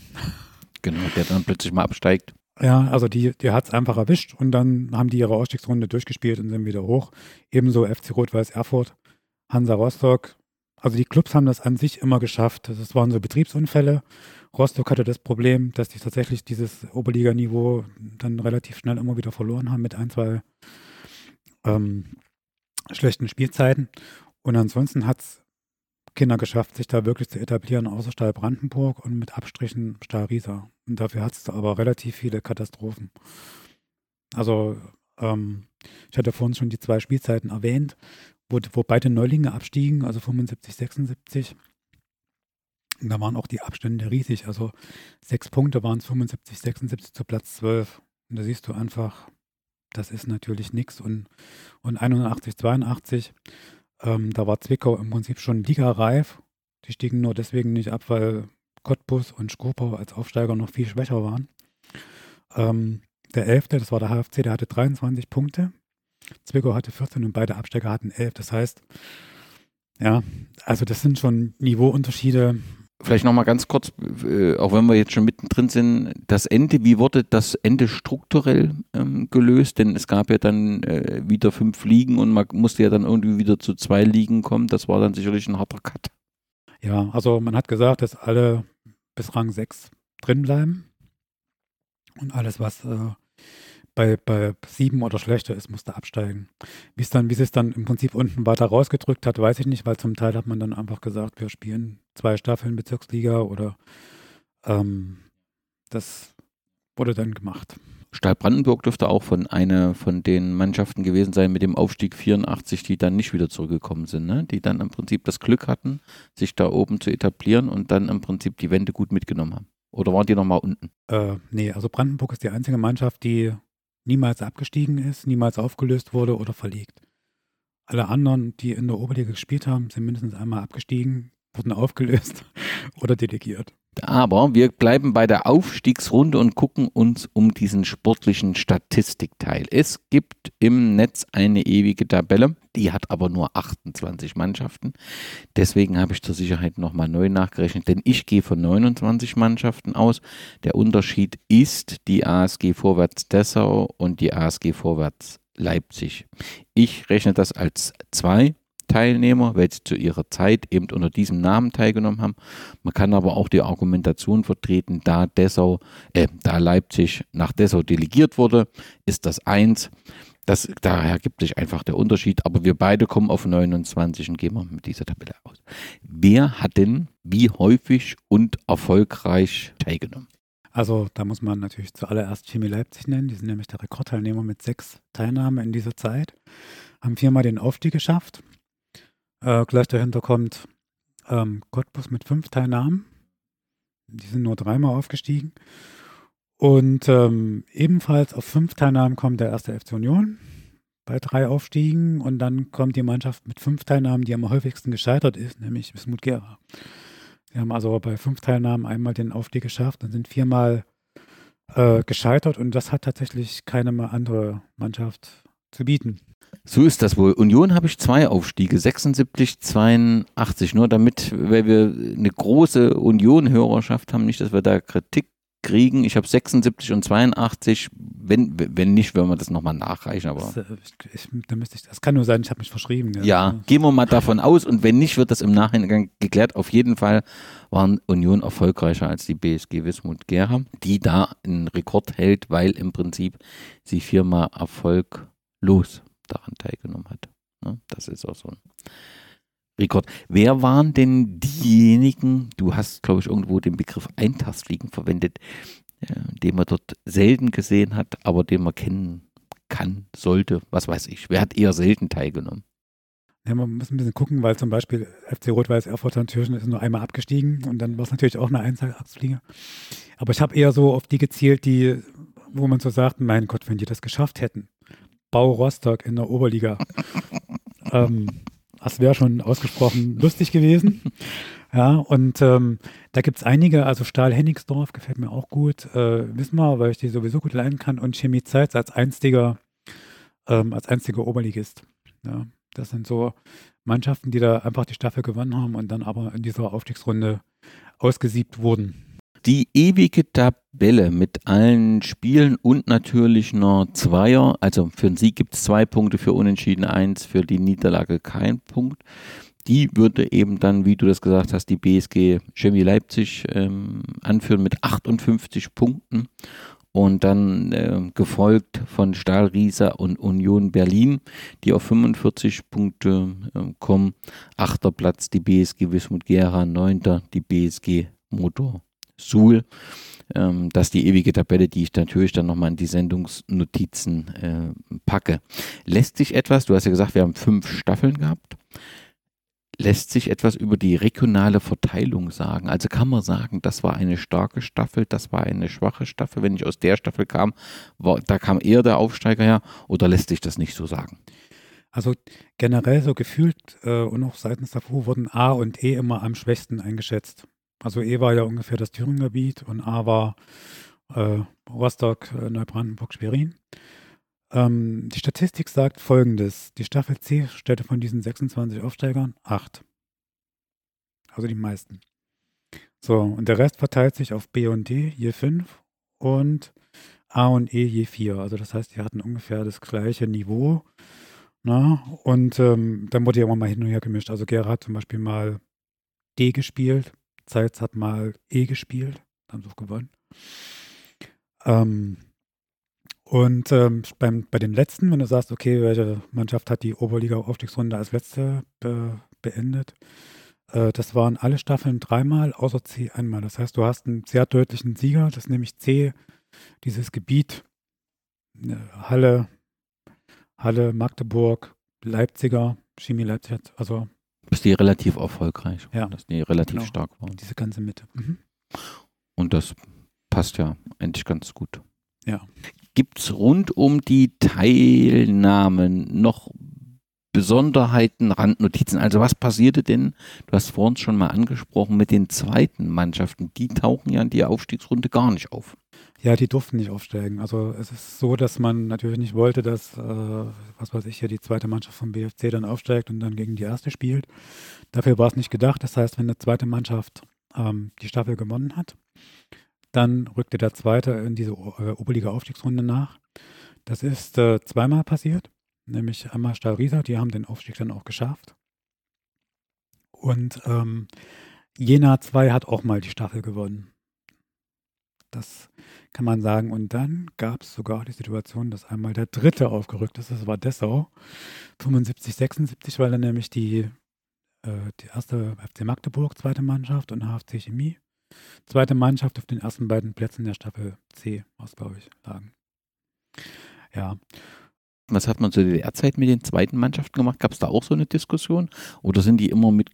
Genau, der dann plötzlich mal absteigt. Ja, also die, die hat es einfach erwischt und dann haben die ihre Ausstiegsrunde durchgespielt und sind wieder hoch. Ebenso FC Rot-Weiß Erfurt, Hansa Rostock. Also die Clubs haben das an sich immer geschafft. Das waren so Betriebsunfälle. Rostock hatte das Problem, dass die tatsächlich dieses Oberliganiveau dann relativ schnell immer wieder verloren haben mit ein, zwei ähm, schlechten Spielzeiten. Und ansonsten hat es Kinder geschafft, sich da wirklich zu etablieren, außer Stahl Brandenburg und mit Abstrichen Stahl Riesa. Und dafür hat es aber relativ viele Katastrophen. Also, ähm, ich hatte vorhin schon die zwei Spielzeiten erwähnt, wo, wo beide Neulinge abstiegen, also 75, 76. Und da waren auch die Abstände riesig. Also sechs Punkte waren es 75, 76 zu Platz 12. Und da siehst du einfach, das ist natürlich nichts. Und, und 81, 82 ähm, da war Zwickau im Prinzip schon ligareif. Die stiegen nur deswegen nicht ab, weil Cottbus und Skopau als Aufsteiger noch viel schwächer waren. Ähm, der Elfte, das war der HFC, der hatte 23 Punkte. Zwickau hatte 14 und beide Absteiger hatten 11. Das heißt, ja, also das sind schon Niveauunterschiede. Vielleicht nochmal ganz kurz, äh, auch wenn wir jetzt schon mittendrin sind, das Ende, wie wurde das Ende strukturell ähm, gelöst? Denn es gab ja dann äh, wieder fünf Ligen und man musste ja dann irgendwie wieder zu zwei Ligen kommen. Das war dann sicherlich ein harter Cut. Ja, also man hat gesagt, dass alle bis Rang 6 drin bleiben. Und alles, was äh, bei, bei sieben oder schlechter ist, musste absteigen. Wie dann, es dann im Prinzip unten weiter rausgedrückt hat, weiß ich nicht, weil zum Teil hat man dann einfach gesagt, wir spielen zwei Staffeln Bezirksliga oder ähm, das wurde dann gemacht. Stahl Brandenburg dürfte auch von einer von den Mannschaften gewesen sein mit dem Aufstieg 84, die dann nicht wieder zurückgekommen sind, ne? die dann im Prinzip das Glück hatten, sich da oben zu etablieren und dann im Prinzip die Wende gut mitgenommen haben. Oder waren die nochmal unten? Äh, nee, also Brandenburg ist die einzige Mannschaft, die niemals abgestiegen ist, niemals aufgelöst wurde oder verlegt. Alle anderen, die in der Oberliga gespielt haben, sind mindestens einmal abgestiegen, wurden aufgelöst <laughs> oder delegiert. Aber wir bleiben bei der Aufstiegsrunde und gucken uns um diesen sportlichen Statistikteil. Es gibt im Netz eine ewige Tabelle, die hat aber nur 28 Mannschaften. Deswegen habe ich zur Sicherheit nochmal neu nachgerechnet, denn ich gehe von 29 Mannschaften aus. Der Unterschied ist die ASG Vorwärts Dessau und die ASG Vorwärts Leipzig. Ich rechne das als zwei Teilnehmer, weil sie zu ihrer Zeit eben unter diesem Namen teilgenommen haben. Man kann aber auch die Argumentation vertreten, da Dessau, äh, da Leipzig nach Dessau delegiert wurde, ist das eins. Das, daher gibt sich einfach der Unterschied, aber wir beide kommen auf 29 und gehen mal mit dieser Tabelle aus. Wer hat denn wie häufig und erfolgreich teilgenommen? Also da muss man natürlich zuallererst Chemie Leipzig nennen. Die sind nämlich der Rekordteilnehmer mit sechs Teilnahmen in dieser Zeit. Haben viermal den Aufstieg geschafft. Äh, gleich dahinter kommt ähm, Cottbus mit fünf Teilnahmen. Die sind nur dreimal aufgestiegen. Und ähm, ebenfalls auf fünf Teilnahmen kommt der erste FC Union bei drei Aufstiegen und dann kommt die Mannschaft mit fünf Teilnahmen, die am häufigsten gescheitert ist, nämlich Wismut Gera. Sie haben also bei fünf Teilnahmen einmal den Aufstieg geschafft und sind viermal äh, gescheitert und das hat tatsächlich keine andere Mannschaft zu bieten. So ist das wohl. Union habe ich zwei Aufstiege, 76, 82. Nur damit, weil wir eine große Union-Hörerschaft haben, nicht, dass wir da Kritik kriegen. Ich habe 76 und 82. Wenn, wenn nicht, werden wir das nochmal nachreichen. Aber das, äh, ich, ich, ich, das kann nur sein, ich habe mich verschrieben. Ja. ja, gehen wir mal davon aus. Und wenn nicht, wird das im Nachhinein geklärt. Auf jeden Fall waren Union erfolgreicher als die BSG Wismut Gera, die da einen Rekord hält, weil im Prinzip sie viermal erfolglos daran teilgenommen hat. Ne? Das ist auch so ein Rekord. Wer waren denn diejenigen, du hast, glaube ich, irgendwo den Begriff Eintagsfliegen verwendet, äh, den man dort selten gesehen hat, aber den man kennen kann, sollte, was weiß ich. Wer hat eher selten teilgenommen? Ja, man muss ein bisschen gucken, weil zum Beispiel FC Rot-Weiß Erfurt Türchen ist nur einmal abgestiegen und dann war es natürlich auch eine Eintagsfliege. Aber ich habe eher so auf die gezielt, die, wo man so sagt, mein Gott, wenn die das geschafft hätten. Bau Rostock in der Oberliga. <laughs> ähm, das wäre schon ausgesprochen lustig gewesen. Ja, und ähm, da gibt es einige, also Stahl Hennigsdorf gefällt mir auch gut, äh, Wismar, weil ich die sowieso gut leiden kann, und Chemie Zeitz als einziger, ähm, als einziger Oberligist. Ja, das sind so Mannschaften, die da einfach die Staffel gewonnen haben und dann aber in dieser Aufstiegsrunde ausgesiebt wurden die ewige Tabelle mit allen Spielen und natürlich noch Zweier. Also für den Sieg gibt es zwei Punkte, für Unentschieden eins, für die Niederlage kein Punkt. Die würde eben dann, wie du das gesagt hast, die BSG Chemie Leipzig ähm, anführen mit 58 Punkten und dann äh, gefolgt von Stahl Riesa und Union Berlin, die auf 45 Punkte äh, kommen. Achter Platz die BSG Wismut Gera, neunter die BSG Motor Suhl. Ähm, das ist die ewige Tabelle, die ich natürlich dann nochmal in die Sendungsnotizen äh, packe. Lässt sich etwas, du hast ja gesagt, wir haben fünf Staffeln gehabt, lässt sich etwas über die regionale Verteilung sagen? Also kann man sagen, das war eine starke Staffel, das war eine schwache Staffel. Wenn ich aus der Staffel kam, war, da kam eher der Aufsteiger her oder lässt sich das nicht so sagen? Also generell so gefühlt äh, und auch seitens der FU wurden A und E immer am schwächsten eingeschätzt. Also E war ja ungefähr das Thüringer Gebiet und A war äh, Rostock, äh, Neubrandenburg, Schwerin. Ähm, die Statistik sagt folgendes: Die Staffel C stellte von diesen 26 Aufsteigern acht. Also die meisten. So, und der Rest verteilt sich auf B und D je fünf und A und E je vier. Also das heißt, die hatten ungefähr das gleiche Niveau. Na? Und ähm, dann wurde ja immer mal hin und her gemischt. Also Gera hat zum Beispiel mal D gespielt, Zeitz hat mal E gespielt, haben auch gewonnen. Ähm, und ähm, beim, bei den letzten, wenn du sagst, okay, welche Mannschaft hat die Oberliga-Aufstiegsrunde als letzte be beendet, äh, das waren alle Staffeln dreimal, außer C einmal. Das heißt, du hast einen sehr deutlichen Sieger, das ist nämlich C, dieses Gebiet, äh, Halle, Halle, Magdeburg, Leipziger, Chemie Leipzig, also dass die relativ erfolgreich ja. dass die relativ genau. stark waren. Diese ganze Mitte. Mhm. Und das passt ja eigentlich ganz gut. Ja. Gibt es rund um die Teilnahmen noch Besonderheiten, Randnotizen? Also was passierte denn, du hast vorhin schon mal angesprochen, mit den zweiten Mannschaften? Die tauchen ja in die Aufstiegsrunde gar nicht auf. Ja, die durften nicht aufsteigen. Also es ist so, dass man natürlich nicht wollte, dass, äh, was weiß ich, ja die zweite Mannschaft vom BFC dann aufsteigt und dann gegen die erste spielt. Dafür war es nicht gedacht. Das heißt, wenn eine zweite Mannschaft ähm, die Staffel gewonnen hat, dann rückte der zweite in diese äh, Oberliga-Aufstiegsrunde nach. Das ist äh, zweimal passiert, nämlich einmal Stahl Riesa, die haben den Aufstieg dann auch geschafft. Und ähm, Jena 2 hat auch mal die Staffel gewonnen. Das kann man sagen. Und dann gab es sogar die Situation, dass einmal der Dritte aufgerückt ist. Das war Dessau. 75, 76, weil dann nämlich die, äh, die erste FC Magdeburg, zweite Mannschaft und HFC Chemie, zweite Mannschaft auf den ersten beiden Plätzen der Staffel C, was glaube ich, lagen. Ja. Was hat man zu DDR-Zeit mit den zweiten Mannschaften gemacht? Gab es da auch so eine Diskussion? Oder sind die immer mit,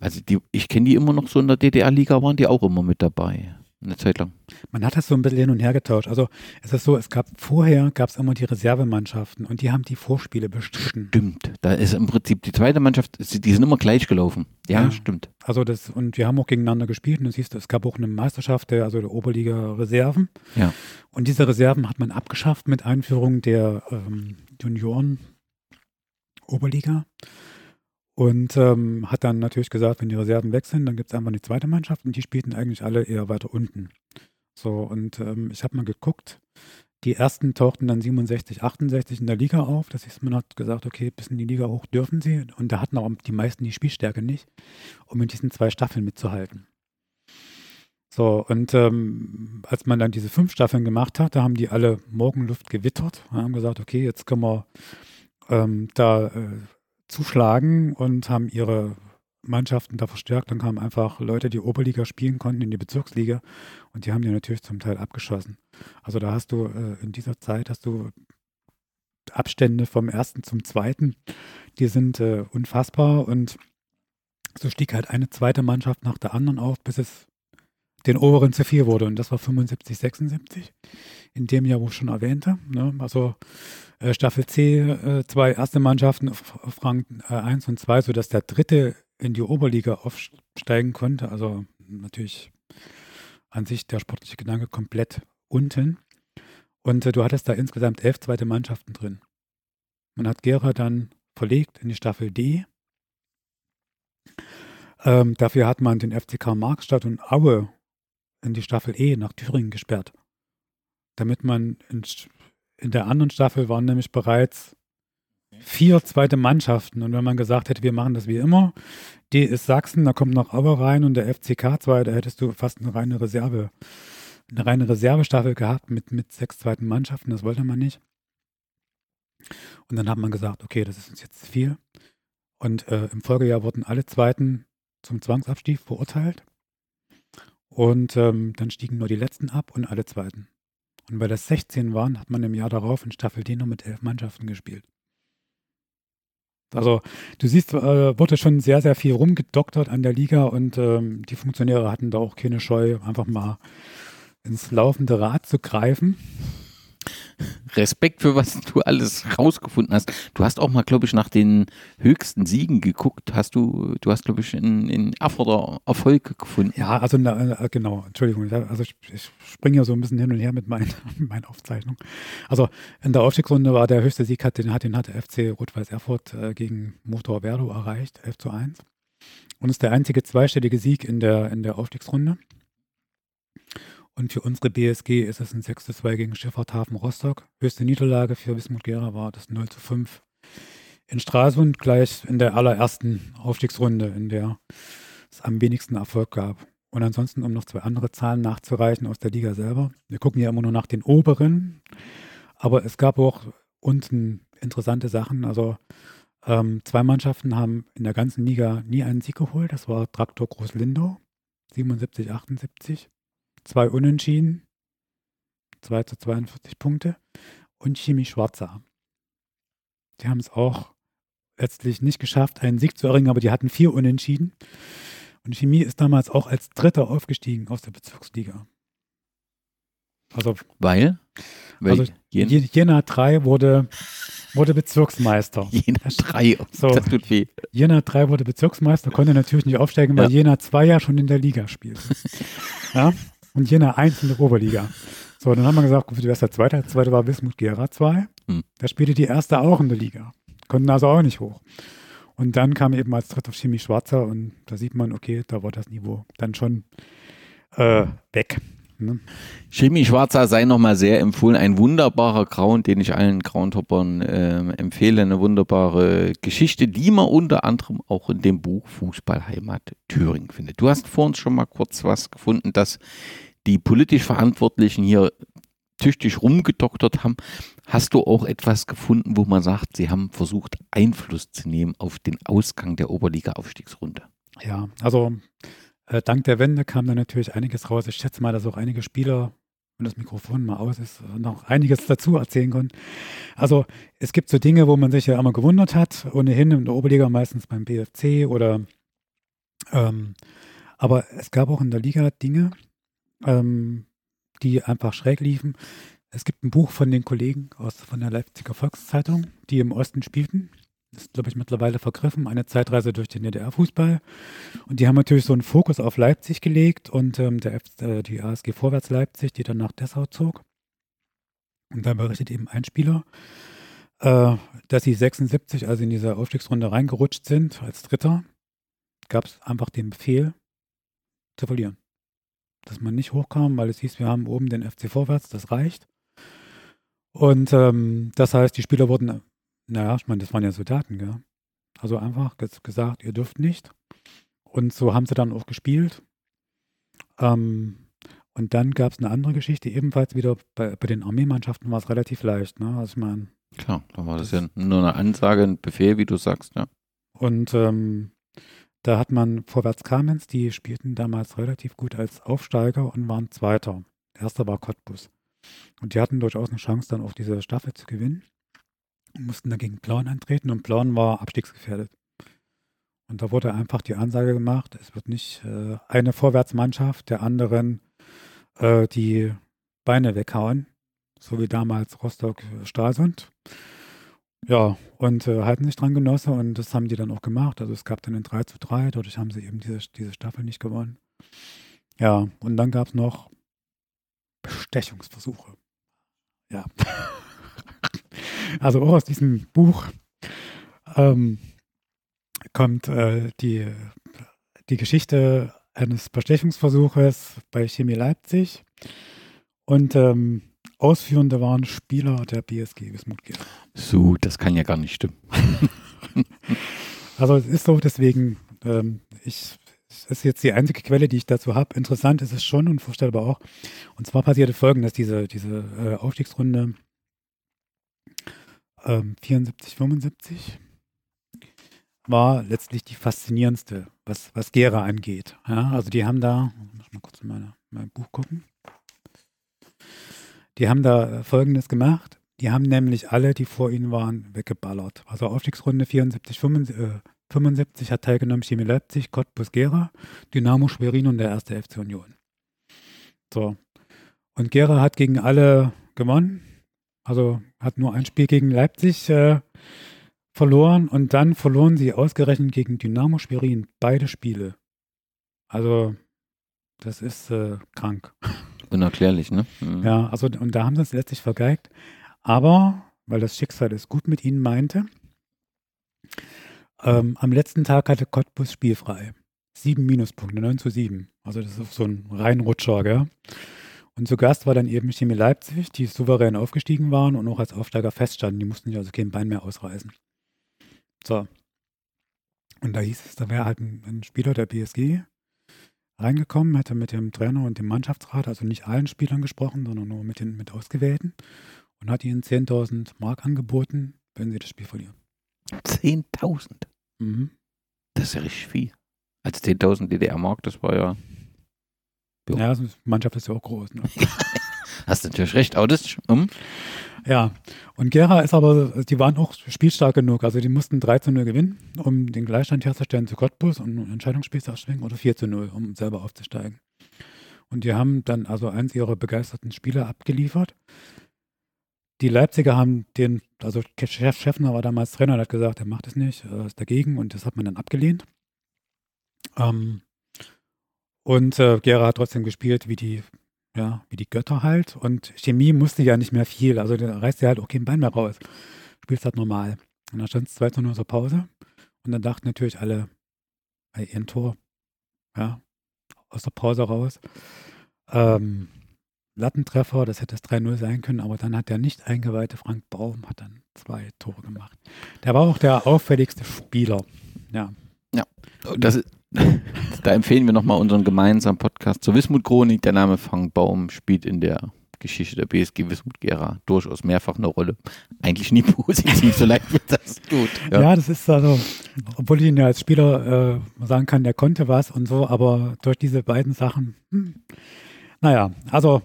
also die, ich kenne die immer noch so in der DDR-Liga, waren die auch immer mit dabei? Eine Zeit lang. Man hat das so ein bisschen hin und her getauscht. Also es ist so, es gab vorher gab es immer die Reservemannschaften und die haben die Vorspiele bestritten. Stimmt. Da ist im Prinzip die zweite Mannschaft, die sind immer gleich gelaufen. Ja, ja. stimmt. Also das, und wir haben auch gegeneinander gespielt und du siehst, es gab auch eine Meisterschaft, der, also der Oberliga Reserven. Ja. Und diese Reserven hat man abgeschafft mit Einführung der ähm, Junioren Oberliga. Und ähm, hat dann natürlich gesagt, wenn die Reserven weg sind, dann gibt es einfach eine zweite Mannschaft und die spielten eigentlich alle eher weiter unten. So, und ähm, ich habe mal geguckt, die ersten tauchten dann 67, 68 in der Liga auf. Das heißt, man hat gesagt, okay, bis in die Liga hoch dürfen sie. Und da hatten auch die meisten die Spielstärke nicht, um in diesen zwei Staffeln mitzuhalten. So, und ähm, als man dann diese fünf Staffeln gemacht hat, da haben die alle Morgenluft gewittert und haben gesagt, okay, jetzt können wir ähm, da äh, zuschlagen und haben ihre Mannschaften da verstärkt. Dann kamen einfach Leute, die Oberliga spielen konnten, in die Bezirksliga und die haben die natürlich zum Teil abgeschossen. Also da hast du äh, in dieser Zeit hast du Abstände vom ersten zum zweiten, die sind äh, unfassbar und so stieg halt eine zweite Mannschaft nach der anderen auf, bis es den oberen zu viel wurde und das war 75, 76 in dem Jahr, wo ich schon erwähnte. Ne? Also äh, Staffel C, äh, zwei erste Mannschaften auf Rang äh, 1 und 2, sodass der dritte in die Oberliga aufsteigen konnte. Also natürlich an sich der sportliche Gedanke komplett unten. Und äh, du hattest da insgesamt elf zweite Mannschaften drin. Man hat Gera dann verlegt in die Staffel D. Ähm, dafür hat man den FCK Markstadt und Aue in die Staffel E nach Thüringen gesperrt. Damit man in in der anderen Staffel waren nämlich bereits vier zweite Mannschaften. Und wenn man gesagt hätte, wir machen das wie immer, D ist Sachsen, da kommt noch Aue rein und der FCK 2, da hättest du fast eine reine Reserve, eine reine Reservestaffel gehabt mit, mit sechs zweiten Mannschaften. Das wollte man nicht. Und dann hat man gesagt, okay, das ist uns jetzt viel. Und äh, im Folgejahr wurden alle Zweiten zum Zwangsabstieg verurteilt. Und ähm, dann stiegen nur die Letzten ab und alle Zweiten. Und weil das 16 waren, hat man im Jahr darauf in Staffel D nur mit elf Mannschaften gespielt. Also du siehst, äh, wurde schon sehr, sehr viel rumgedoktert an der Liga und ähm, die Funktionäre hatten da auch keine Scheu, einfach mal ins laufende Rad zu greifen. Respekt für was du alles rausgefunden hast. Du hast auch mal, glaube ich, nach den höchsten Siegen geguckt. Hast du, du hast, glaube ich, in, in Erfurter Erfolg gefunden. Ja, also na, äh, genau, Entschuldigung. Also ich, ich springe ja so ein bisschen hin und her mit meinen, <laughs> meinen Aufzeichnungen. Also in der Aufstiegsrunde war der höchste Sieg, hat den hat, den hat der FC Rot-Weiß Erfurt äh, gegen Motor Verdo erreicht, 11 zu 1. Und ist der einzige zweistellige Sieg in der, in der Aufstiegsrunde. Und für unsere BSG ist es ein 6 zu 2 gegen Schifffahrthafen Rostock. Höchste Niederlage für Wismut Gera war das 0 zu 5 in Stralsund, gleich in der allerersten Aufstiegsrunde, in der es am wenigsten Erfolg gab. Und ansonsten, um noch zwei andere Zahlen nachzureichen aus der Liga selber. Wir gucken ja immer nur nach den oberen, aber es gab auch unten interessante Sachen. Also ähm, zwei Mannschaften haben in der ganzen Liga nie einen Sieg geholt. Das war Traktor Groß-Lindow, 77, 78 zwei Unentschieden, 2 zu 42 Punkte und Chemie Schwarzer. Die haben es auch letztlich nicht geschafft, einen Sieg zu erringen, aber die hatten vier Unentschieden. Und Chemie ist damals auch als Dritter aufgestiegen aus der Bezirksliga. Also, Weil? Also Jena 3 wurde, wurde Bezirksmeister. <laughs> Jena 3, so, das tut weh. Jena 3 wurde Bezirksmeister, konnte natürlich nicht aufsteigen, weil ja. Jena 2 ja schon in der Liga spielt. <laughs> ja? Und Jena 1 in der Oberliga. So, dann haben wir gesagt, gut, wer ist der Zweite? Der Zweite war Wismut Gera 2. Hm. Da spielte die Erste auch in der Liga. Konnten also auch nicht hoch. Und dann kam eben als Dritter Chemie Schwarzer und da sieht man, okay, da war das Niveau dann schon äh, weg. Ne? Chemie Schwarzer sei nochmal sehr empfohlen. Ein wunderbarer Grauen, den ich allen Grauentoppern äh, empfehle. Eine wunderbare Geschichte, die man unter anderem auch in dem Buch Fußballheimat Thüringen findet. Du hast vor uns schon mal kurz was gefunden, dass die politisch Verantwortlichen hier tüchtig rumgedoktert haben. Hast du auch etwas gefunden, wo man sagt, sie haben versucht, Einfluss zu nehmen auf den Ausgang der Oberliga-Aufstiegsrunde? Ja, also äh, dank der Wende kam da natürlich einiges raus. Ich schätze mal, dass auch einige Spieler, wenn das Mikrofon mal aus ist, noch einiges dazu erzählen konnten. Also es gibt so Dinge, wo man sich ja immer gewundert hat, ohnehin in der Oberliga meistens beim BFC oder ähm, aber es gab auch in der Liga Dinge, ähm, die einfach schräg liefen. Es gibt ein Buch von den Kollegen aus von der Leipziger Volkszeitung, die im Osten spielten. Das ist, glaube ich, mittlerweile vergriffen. Eine Zeitreise durch den DDR-Fußball. Und die haben natürlich so einen Fokus auf Leipzig gelegt und ähm, der, äh, die ASG Vorwärts Leipzig, die dann nach Dessau zog. Und da berichtet eben ein Spieler, äh, dass sie 76, also in dieser Aufstiegsrunde reingerutscht sind, als Dritter, gab es einfach den Befehl zu verlieren. Dass man nicht hochkam, weil es hieß, wir haben oben den FC Vorwärts, das reicht. Und ähm, das heißt, die Spieler wurden, naja, ich meine, das waren ja Soldaten, gell? Also einfach gesagt, ihr dürft nicht. Und so haben sie dann auch gespielt. Ähm, und dann gab es eine andere Geschichte, ebenfalls wieder bei, bei den Armeemannschaften war es relativ leicht. Ne? Also ich meine, Klar, da war das, das ja nur eine Ansage, ein Befehl, wie du sagst, ja. Und ähm, da hat man Vorwärts Kamenz, die spielten damals relativ gut als Aufsteiger und waren Zweiter. Erster war Cottbus. Und die hatten durchaus eine Chance, dann auf diese Staffel zu gewinnen. Und mussten dagegen Plauen antreten und Plauen war abstiegsgefährdet. Und da wurde einfach die Ansage gemacht, es wird nicht äh, eine Vorwärtsmannschaft der anderen äh, die Beine weghauen, so wie damals Rostock-Stralsund. Ja, und äh, halten sich dran Genosse und das haben die dann auch gemacht. Also es gab dann ein 3 zu 3, dadurch haben sie eben diese, diese Staffel nicht gewonnen. Ja, und dann gab es noch Bestechungsversuche. Ja. <laughs> also auch aus diesem Buch ähm, kommt äh, die, die Geschichte eines Bestechungsversuches bei Chemie Leipzig. Und ähm, Ausführende waren Spieler der BSG Wismut Gera. So, das kann ja gar nicht stimmen. <laughs> also es ist so, deswegen, ähm, ich, das ist jetzt die einzige Quelle, die ich dazu habe. Interessant ist es schon und vorstellbar auch. Und zwar passierte folgendes, diese, diese äh, Aufstiegsrunde ähm, 74, 75 war letztlich die faszinierendste, was, was Gera angeht. Ja, also die haben da, muss mal kurz in meine, mein Buch gucken. Die haben da Folgendes gemacht. Die haben nämlich alle, die vor ihnen waren, weggeballert. Also Aufstiegsrunde 74, 75, hat teilgenommen Chemie Leipzig, Cottbus Gera, Dynamo Schwerin und der erste FC Union. So. Und Gera hat gegen alle gewonnen. Also hat nur ein Spiel gegen Leipzig äh, verloren und dann verloren sie ausgerechnet gegen Dynamo Schwerin beide Spiele. Also das ist äh, krank. Unerklärlich, ne? Mhm. Ja, also und da haben sie es letztlich vergeigt. Aber, weil das Schicksal es gut mit ihnen meinte, ähm, am letzten Tag hatte Cottbus spielfrei. Sieben Minuspunkte, 9 zu 7. Also das ist so ein Reinrutscher, gell? Und zu Gast war dann eben Chemie Leipzig, die souverän aufgestiegen waren und auch als Aufsteiger feststanden. Die mussten sich also kein Bein mehr ausreißen. So. Und da hieß es, da wäre halt ein, ein Spieler der BSG reingekommen, hätte mit dem Trainer und dem Mannschaftsrat, also nicht allen Spielern gesprochen, sondern nur mit den mit Ausgewählten und hat ihnen 10.000 Mark angeboten, wenn sie das Spiel verlieren. 10.000? Mhm. Das ist ja richtig viel. Als 10.000 DDR-Mark, das war ja. Jo. Ja, die Mannschaft ist ja auch groß. Ne? <laughs> Hast du natürlich recht, das. Um. Ja, und Gera ist aber, die waren auch spielstark genug. Also die mussten 3 zu 0 gewinnen, um den Gleichstand herzustellen zu Cottbus und ein Entscheidungsspiel zu erschwingen oder 4 zu 0, um selber aufzusteigen. Und die haben dann also eins ihrer begeisterten Spieler abgeliefert. Die Leipziger haben den, also Chef Schäffner war damals Trainer, der hat gesagt, er macht es nicht, er ist dagegen und das hat man dann abgelehnt. Ähm, und äh, Gera hat trotzdem gespielt wie die ja, wie die Götter halt. Und Chemie musste ja nicht mehr viel. Also da reißt ja halt auch kein Bein mehr raus. Spielst halt normal. Und dann stand es 2 zu 0 zur Pause. Und dann dachten natürlich alle, ein Tor. Ja, aus der Pause raus. Ähm, Lattentreffer, das hätte das 3-0 sein können, aber dann hat der nicht eingeweihte Frank Baum hat dann zwei Tore gemacht. Der war auch der auffälligste Spieler. Ja. Ja, das ist, <laughs> da empfehlen wir nochmal unseren gemeinsamen Podcast zur Wismut Chronik. Der Name Frank Baum spielt in der Geschichte der BSG Wismut Gera durchaus mehrfach eine Rolle. Eigentlich nie <laughs> positiv, so leicht wird das gut. Ja. ja. das ist also, obwohl ich ihn ja als Spieler äh, sagen kann, der konnte was und so, aber durch diese beiden Sachen, hm, naja, also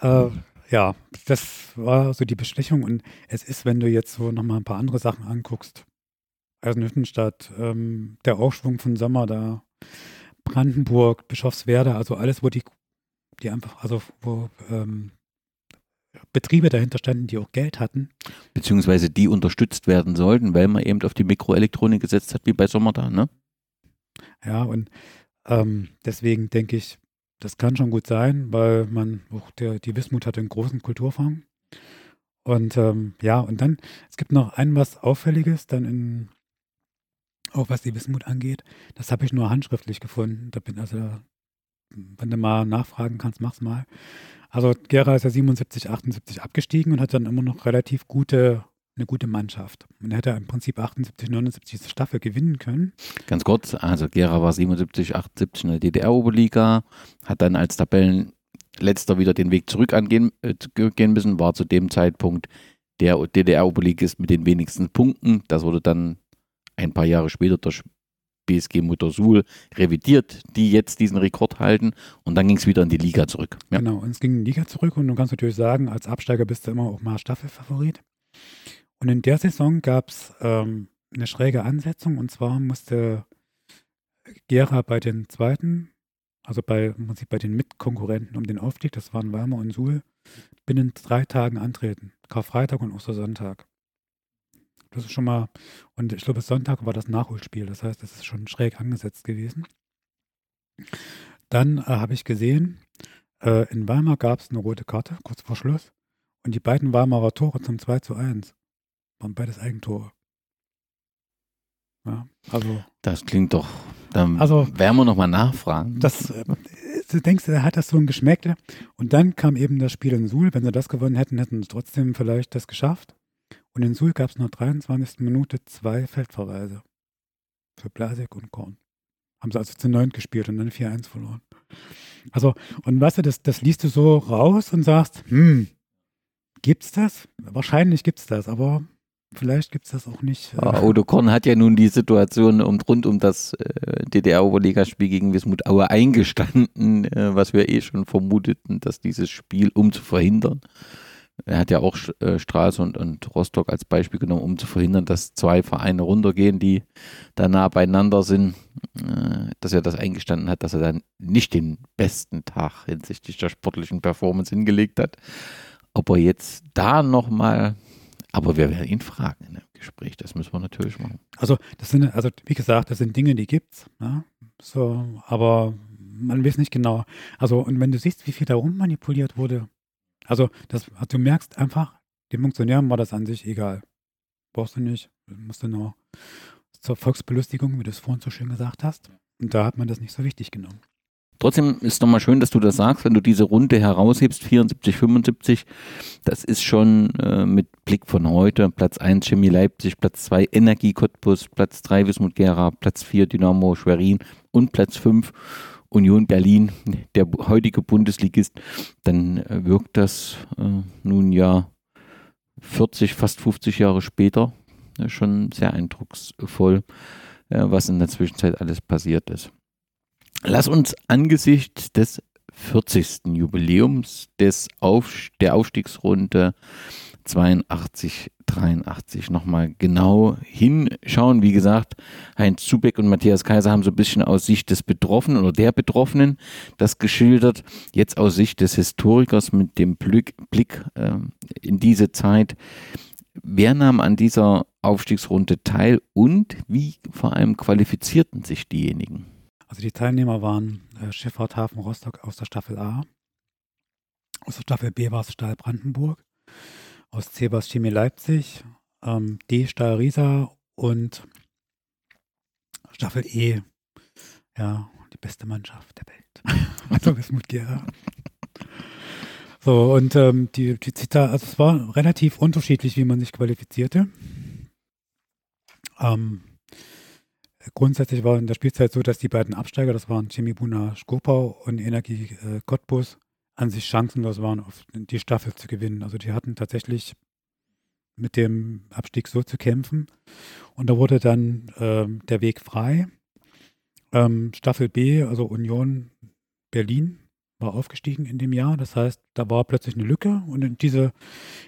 äh, ja, das war so die Bestechung und es ist, wenn du jetzt so nochmal ein paar andere Sachen anguckst, Eisenhüttenstadt, ähm, der Aufschwung von Sommer da, Brandenburg, Bischofswerda, also alles, wo die die einfach, also wo ähm, Betriebe dahinter standen, die auch Geld hatten. Beziehungsweise die unterstützt werden sollten, weil man eben auf die Mikroelektronik gesetzt hat, wie bei Sommerda, ne? Ja, und ähm, deswegen denke ich, das kann schon gut sein, weil man auch der, die Wismut hatte einen großen Kulturfonds. Und ähm, ja, und dann, es gibt noch ein was Auffälliges, dann in, auch was die Wismut angeht. Das habe ich nur handschriftlich gefunden. Da bin also, wenn du mal nachfragen kannst, mach's mal. Also Gera ist ja 77, 78 abgestiegen und hat dann immer noch relativ gute, eine gute Mannschaft. Und er hätte im Prinzip 78, 79 diese Staffel gewinnen können. Ganz kurz, also Gera war 77, 78 in der DDR-Oberliga, hat dann als Tabellenletzter wieder den Weg zurück angehen äh, gehen müssen, war zu dem Zeitpunkt der DDR-Oberligist mit den wenigsten Punkten. Das wurde dann ein paar Jahre später durch BSG Muttersul revidiert, die jetzt diesen Rekord halten. Und dann ging es wieder in die Liga zurück. Ja. Genau, und es ging in die Liga zurück. Und du kannst natürlich sagen, als Absteiger bist du immer auch mal Staffelfavorit. Und in der Saison gab es ähm, eine schräge Ansetzung. Und zwar musste Gera bei den zweiten, also bei, im Prinzip bei den Mitkonkurrenten um den Aufstieg, das waren Weimar und Suhl, binnen drei Tagen antreten. Karfreitag und Ostersonntag. Das ist schon mal, und ich glaube, Sonntag war das Nachholspiel. Das heißt, das ist schon schräg angesetzt gewesen. Dann äh, habe ich gesehen, äh, in Weimar gab es eine rote Karte, kurz vor Schluss. Und die beiden Weimarer Tore zum 2 zu 1 waren beides Eigentore. Ja, also. Das klingt doch. Dann also, werden wir nochmal nachfragen. Das, äh, du denkst, er hat das so ein Geschmäckle. Und dann kam eben das Spiel in Suhl. Wenn sie das gewonnen hätten, hätten sie trotzdem vielleicht das geschafft. Und in Suhl gab es nach 23. Minute zwei Feldverweise. Für Blasek und Korn. Haben sie also zu neunt gespielt und dann 4-1 verloren. Also, und weißt du, das, das liest du so raus und sagst, hm, gibt's das? Wahrscheinlich gibt's das, aber vielleicht gibt's das auch nicht. Ja, Odo Korn hat ja nun die Situation um, rund um das äh, DDR-Oberligaspiel gegen Wismut Aue eingestanden, äh, was wir eh schon vermuteten, dass dieses Spiel, um zu verhindern, er hat ja auch äh, Stralsund und Rostock als Beispiel genommen, um zu verhindern, dass zwei Vereine runtergehen, die da nah beieinander sind, äh, dass er das eingestanden hat, dass er dann nicht den besten Tag hinsichtlich der sportlichen Performance hingelegt hat. Ob er jetzt da nochmal, aber wir werden ihn fragen in dem Gespräch, das müssen wir natürlich machen. Also, das sind, also wie gesagt, das sind Dinge, die gibt's, ne? so, aber man weiß nicht genau. Also, und wenn du siehst, wie viel da rummanipuliert wurde, also, das, also du merkst einfach, den Funktionären war das an sich egal. Brauchst du nicht. Du musst dann nur zur Volksbelustigung, wie du es vorhin so schön gesagt hast. Und da hat man das nicht so wichtig genommen. Trotzdem ist nochmal schön, dass du das sagst, wenn du diese Runde heraushebst, 74, 75, das ist schon äh, mit Blick von heute, Platz 1 Chemie Leipzig, Platz 2 Energie Cottbus, Platz 3 Wismut Gera, Platz 4 Dynamo Schwerin und Platz 5 Union Berlin, der heutige Bundesligist, dann äh, wirkt das äh, nun ja 40, fast 50 Jahre später äh, schon sehr eindrucksvoll, äh, was in der Zwischenzeit alles passiert ist. Lass uns angesichts des 40. Jubiläums des Auf, der Aufstiegsrunde 82, 83 nochmal genau hinschauen. Wie gesagt, Heinz Zubeck und Matthias Kaiser haben so ein bisschen aus Sicht des Betroffenen oder der Betroffenen das geschildert. Jetzt aus Sicht des Historikers mit dem Blick, Blick äh, in diese Zeit. Wer nahm an dieser Aufstiegsrunde teil und wie vor allem qualifizierten sich diejenigen? Also die Teilnehmer waren äh, Schifffahrt Hafen Rostock aus der Staffel A. Aus der Staffel B war es Stahl Brandenburg aus Cebas Chemie Leipzig, ähm, D Stahl Riesa und Staffel E. Ja, die beste Mannschaft der Welt. <laughs> also Wismut Gera. So, und ähm, die, die Zitat, also es war relativ unterschiedlich, wie man sich qualifizierte. Ähm, grundsätzlich war in der Spielzeit so, dass die beiden Absteiger, das waren Chemie Buna Skopau und Energie äh, Cottbus, an sich chancenlos waren, die Staffel zu gewinnen. Also die hatten tatsächlich mit dem Abstieg so zu kämpfen. Und da wurde dann ähm, der Weg frei. Ähm, Staffel B, also Union Berlin, war aufgestiegen in dem Jahr. Das heißt, da war plötzlich eine Lücke und in, diese,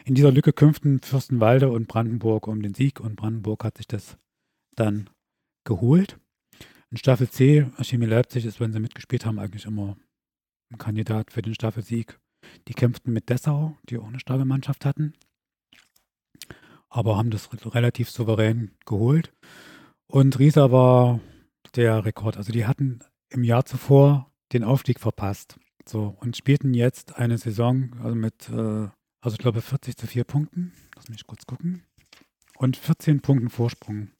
in dieser Lücke kämpften Fürstenwalde und Brandenburg um den Sieg und Brandenburg hat sich das dann geholt. In Staffel C, Chemie Leipzig ist, wenn sie mitgespielt haben, eigentlich immer ein Kandidat für den Staffelsieg. Die kämpften mit Dessau, die auch eine starke Mannschaft hatten, aber haben das relativ souverän geholt. Und Riesa war der Rekord. Also die hatten im Jahr zuvor den Aufstieg verpasst. So, und spielten jetzt eine Saison also mit, äh, also ich glaube 40 zu 4 Punkten. Lass mich kurz gucken. Und 14 Punkten Vorsprung.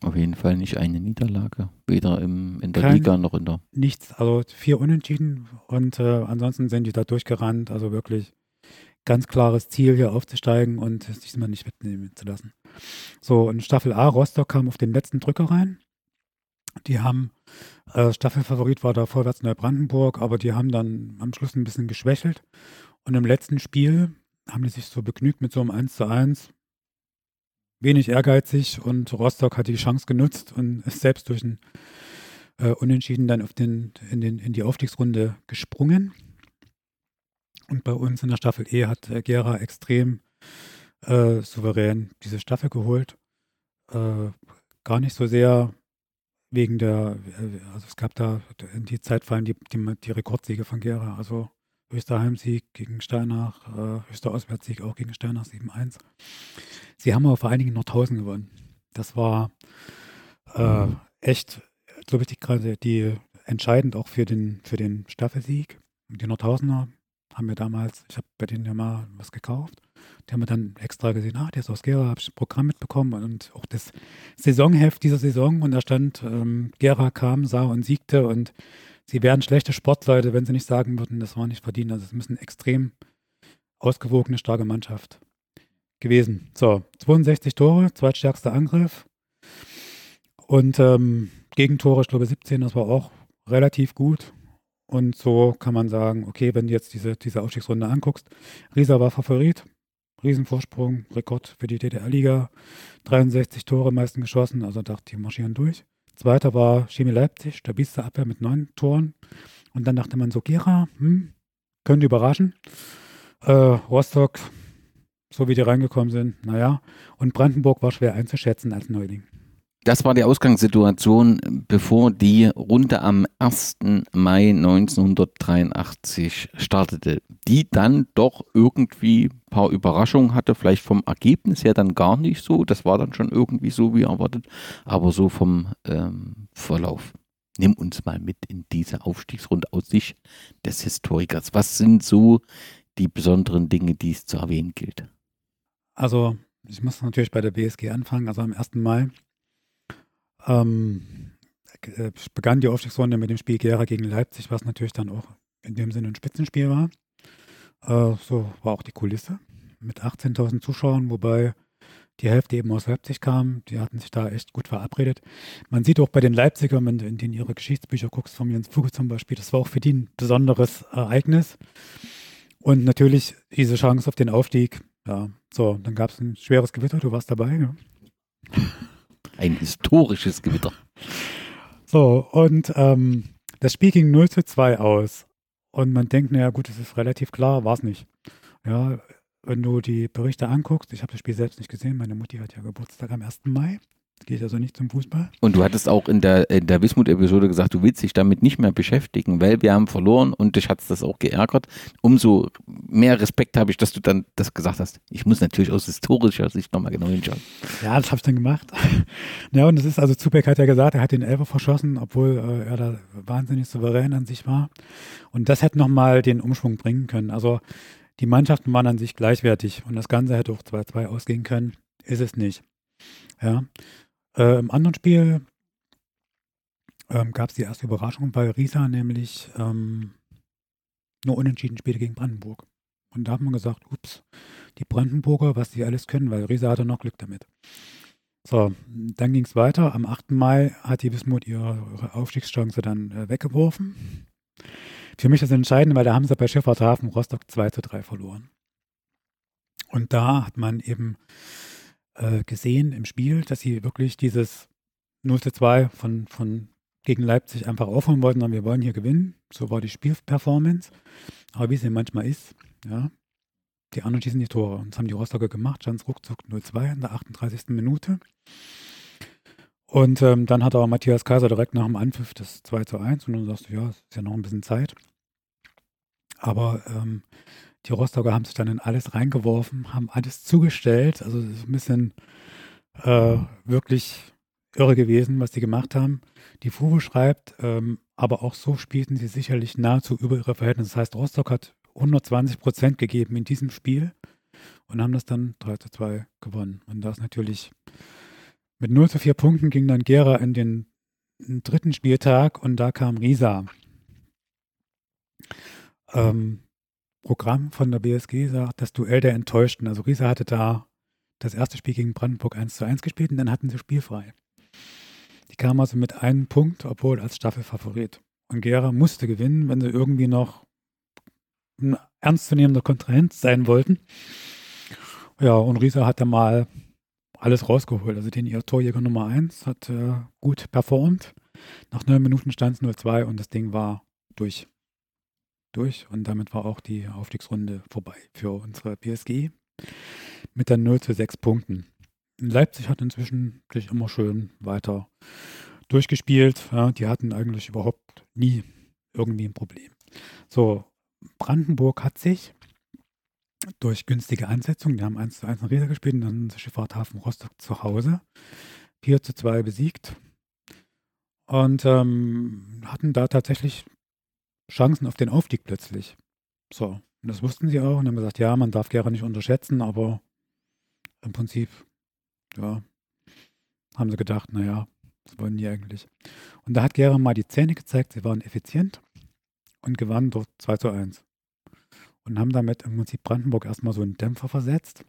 Auf jeden Fall nicht eine Niederlage, weder im, in der Kein, Liga noch in der. Nichts, also vier Unentschieden und äh, ansonsten sind die da durchgerannt, also wirklich ganz klares Ziel, hier aufzusteigen und sich diesmal nicht mitnehmen zu lassen. So, und Staffel A, Rostock kam auf den letzten Drücker rein. Die haben, äh, Staffelfavorit war da vorwärts Neubrandenburg, aber die haben dann am Schluss ein bisschen geschwächelt. Und im letzten Spiel haben die sich so begnügt mit so einem 1 zu 1, wenig ehrgeizig und Rostock hat die Chance genutzt und ist selbst durch ein äh, Unentschieden dann auf den, in, den, in die Aufstiegsrunde gesprungen. Und bei uns in der Staffel E hat äh, Gera extrem äh, souverän diese Staffel geholt. Äh, gar nicht so sehr wegen der, äh, also es gab da in die Zeit fallen die, die, die Rekordsiege von Gera. Also höchster Heimsieg gegen Steinach, äh, höchster Auswärtssieg auch gegen Steinach 7-1. Sie haben aber vor allen Dingen Nordhausen gewonnen. Das war äh, echt, glaube ich, gerade die entscheidend auch für den, für den Staffelsieg. Die Nordhausener haben mir damals, ich habe bei denen ja mal was gekauft. Die haben mir dann extra gesehen, ah, der ist aus Gera, habe ich ein Programm mitbekommen und auch das Saisonheft dieser Saison und da stand, ähm, Gera kam, sah und siegte und sie wären schlechte Sportleute, wenn sie nicht sagen würden, das war nicht verdient. Also es müssen extrem ausgewogene, starke Mannschaft gewesen. So, 62 Tore, zweitstärkster Angriff. Und ähm, Gegentore, ich glaube 17, das war auch relativ gut. Und so kann man sagen, okay, wenn du jetzt diese, diese Aufstiegsrunde anguckst, Riesa war Favorit, Riesenvorsprung, Rekord für die DDR-Liga, 63 Tore meisten geschossen, also dachte die marschieren durch. Zweiter war Chemie Leipzig, stabilste Abwehr mit neun Toren. Und dann dachte man so, Gera, hm, könnte überraschen. Äh, Rostock, so wie die reingekommen sind, naja. Und Brandenburg war schwer einzuschätzen als Neuling. Das war die Ausgangssituation, bevor die Runde am 1. Mai 1983 startete, die dann doch irgendwie ein paar Überraschungen hatte, vielleicht vom Ergebnis her dann gar nicht so, das war dann schon irgendwie so wie erwartet, aber so vom ähm, Verlauf. Nimm uns mal mit in diese Aufstiegsrunde aus Sicht des Historikers. Was sind so die besonderen Dinge, die es zu erwähnen gilt? Also, ich muss natürlich bei der BSG anfangen. Also am 1. Mai ähm, äh, begann die Aufstiegsrunde mit dem Spiel Gera gegen Leipzig, was natürlich dann auch in dem Sinne ein Spitzenspiel war. Äh, so war auch die Kulisse mit 18.000 Zuschauern, wobei die Hälfte eben aus Leipzig kam. Die hatten sich da echt gut verabredet. Man sieht auch bei den Leipzigern, wenn du in denen ihre Geschichtsbücher guckst, von Jens Fuge zum Beispiel, das war auch für die ein besonderes Ereignis. Und natürlich diese Chance auf den Aufstieg. Ja, so, dann gab es ein schweres Gewitter, du warst dabei. Ja. Ein historisches Gewitter. So, und ähm, das Spiel ging 0 zu 2 aus. Und man denkt, naja, gut, das ist relativ klar, war es nicht. Ja, wenn du die Berichte anguckst, ich habe das Spiel selbst nicht gesehen, meine Mutti hat ja Geburtstag am 1. Mai geht also nicht zum Fußball. Und du hattest auch in der, in der Wismut-Episode gesagt, du willst dich damit nicht mehr beschäftigen, weil wir haben verloren und dich hat das auch geärgert. Umso mehr Respekt habe ich, dass du dann das gesagt hast. Ich muss natürlich aus historischer Sicht nochmal genau hinschauen. Ja, das habe ich dann gemacht. <laughs> ja, und es ist also, Zubeck hat ja gesagt, er hat den Elfer verschossen, obwohl äh, er da wahnsinnig souverän an sich war. Und das hätte nochmal den Umschwung bringen können. Also die Mannschaften waren an sich gleichwertig und das Ganze hätte auch 2-2 ausgehen können. Ist es nicht. Ja. Äh, Im anderen Spiel ähm, gab es die erste Überraschung, weil Riesa nämlich ähm, nur unentschieden spielte gegen Brandenburg. Und da hat man gesagt, ups, die Brandenburger, was die alles können, weil Riesa hatte noch Glück damit. So, dann ging es weiter. Am 8. Mai hat die Wismut ihre Aufstiegschance dann äh, weggeworfen. Für mich das Entscheidende, weil da haben sie bei Schifffahrthafen Rostock 2 zu 3 verloren. Und da hat man eben äh, gesehen im Spiel, dass sie wirklich dieses 0 zu 2 von, von gegen Leipzig einfach aufholen wollten, und wir wollen hier gewinnen. So war die Spielperformance. Aber wie es eben manchmal ist, ja, die anderen schießen die Tore. Und das haben die Rostocker gemacht, stand ruckzuck 0-2 in der 38. Minute. Und ähm, dann hat aber Matthias Kaiser direkt nach dem Anpfiff das 2 zu 1 und dann sagst du, ja, es ist ja noch ein bisschen Zeit. Aber ähm, die Rostocker haben sich dann in alles reingeworfen, haben alles zugestellt. Also es ist ein bisschen äh, wirklich irre gewesen, was die gemacht haben. Die Fuhre schreibt, ähm, aber auch so spielten sie sicherlich nahezu über ihre Verhältnisse. Das heißt, Rostock hat 120 Prozent gegeben in diesem Spiel und haben das dann 3 zu 2 gewonnen. Und das natürlich mit 0 zu 4 Punkten ging dann Gera in den dritten Spieltag und da kam Risa. Ähm, Programm von der BSG sagt, das Duell der Enttäuschten. Also Riesa hatte da das erste Spiel gegen Brandenburg 1 zu 1 gespielt und dann hatten sie spielfrei. Die kamen also mit einem Punkt, obwohl als Staffelfavorit. Und Gera musste gewinnen, wenn sie irgendwie noch ein ernstzunehmender Kontrahent sein wollten. Ja, und Riesa hat da mal alles rausgeholt. Also den ihr Torjäger Nummer 1 hat äh, gut performt. Nach neun Minuten stand es 0-2 und das Ding war durch durch und damit war auch die Aufstiegsrunde vorbei für unsere PSG mit dann 0 zu 6 Punkten. Leipzig hat inzwischen sich immer schön weiter durchgespielt. Ja, die hatten eigentlich überhaupt nie irgendwie ein Problem. So, Brandenburg hat sich durch günstige Ansetzungen, die haben 1 zu 1 in Riesa gespielt und dann Schifffahrthafen Rostock zu Hause 4 zu 2 besiegt und ähm, hatten da tatsächlich Chancen auf den Aufstieg plötzlich. So, und das wussten sie auch und haben gesagt, ja, man darf Gera nicht unterschätzen, aber im Prinzip, ja, haben sie gedacht, naja, was wollen die eigentlich? Und da hat Gera mal die Zähne gezeigt, sie waren effizient und gewannen dort 2 zu 1. Und haben damit im Prinzip Brandenburg erstmal so einen Dämpfer versetzt.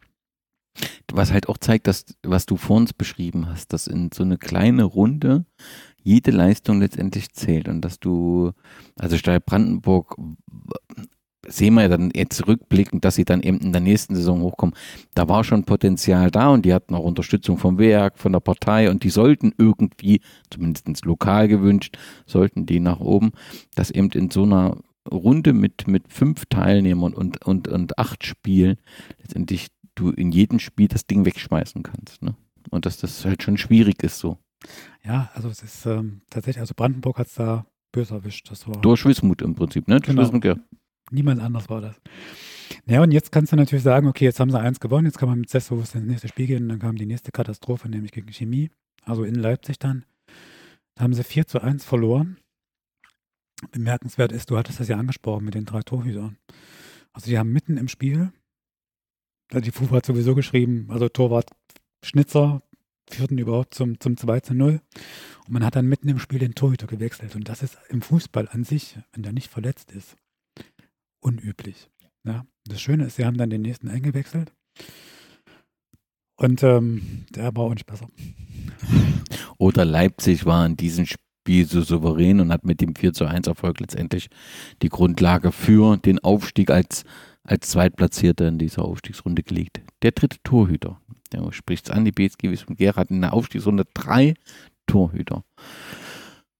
Was halt auch zeigt, dass, was du vor uns beschrieben hast, dass in so eine kleine Runde jede Leistung letztendlich zählt und dass du, also Stahl Brandenburg sehen wir ja dann jetzt rückblickend, dass sie dann eben in der nächsten Saison hochkommen. Da war schon Potenzial da und die hatten auch Unterstützung vom Werk, von der Partei und die sollten irgendwie, zumindest lokal gewünscht, sollten die nach oben, dass eben in so einer Runde mit, mit fünf Teilnehmern und, und, und acht Spielen letztendlich du in jedem Spiel das Ding wegschmeißen kannst. Ne? Und dass das halt schon schwierig ist so. Ja, also es ist ähm, tatsächlich, also Brandenburg hat es da böse erwischt. Das war Durch Wismut im Prinzip, ne? Genau. Wismut, ja. Niemand anders war das. Ja, und jetzt kannst du natürlich sagen, okay, jetzt haben sie eins gewonnen, jetzt kann man mit Selbstbewusstsein ins nächste Spiel gehen und dann kam die nächste Katastrophe, nämlich gegen Chemie, also in Leipzig dann. Da haben sie 4 zu 1 verloren. Bemerkenswert ist, du hattest das ja angesprochen mit den drei Torhütern. Also die haben mitten im Spiel, die FUFA hat sowieso geschrieben, also Torwart Schnitzer, führten überhaupt zum, zum 2 zu 0. Und man hat dann mitten im Spiel den Torhüter gewechselt. Und das ist im Fußball an sich, wenn der nicht verletzt ist, unüblich. Ja, das Schöne ist, sie haben dann den nächsten eingewechselt. Und ähm, der war auch nicht besser. Oder Leipzig war in diesem Spiel so souverän und hat mit dem 4 zu 1 Erfolg letztendlich die Grundlage für den Aufstieg als, als Zweitplatzierter in dieser Aufstiegsrunde gelegt. Der dritte Torhüter der spricht es an, die BSG Wismut hat in der Aufstiegsrunde drei Torhüter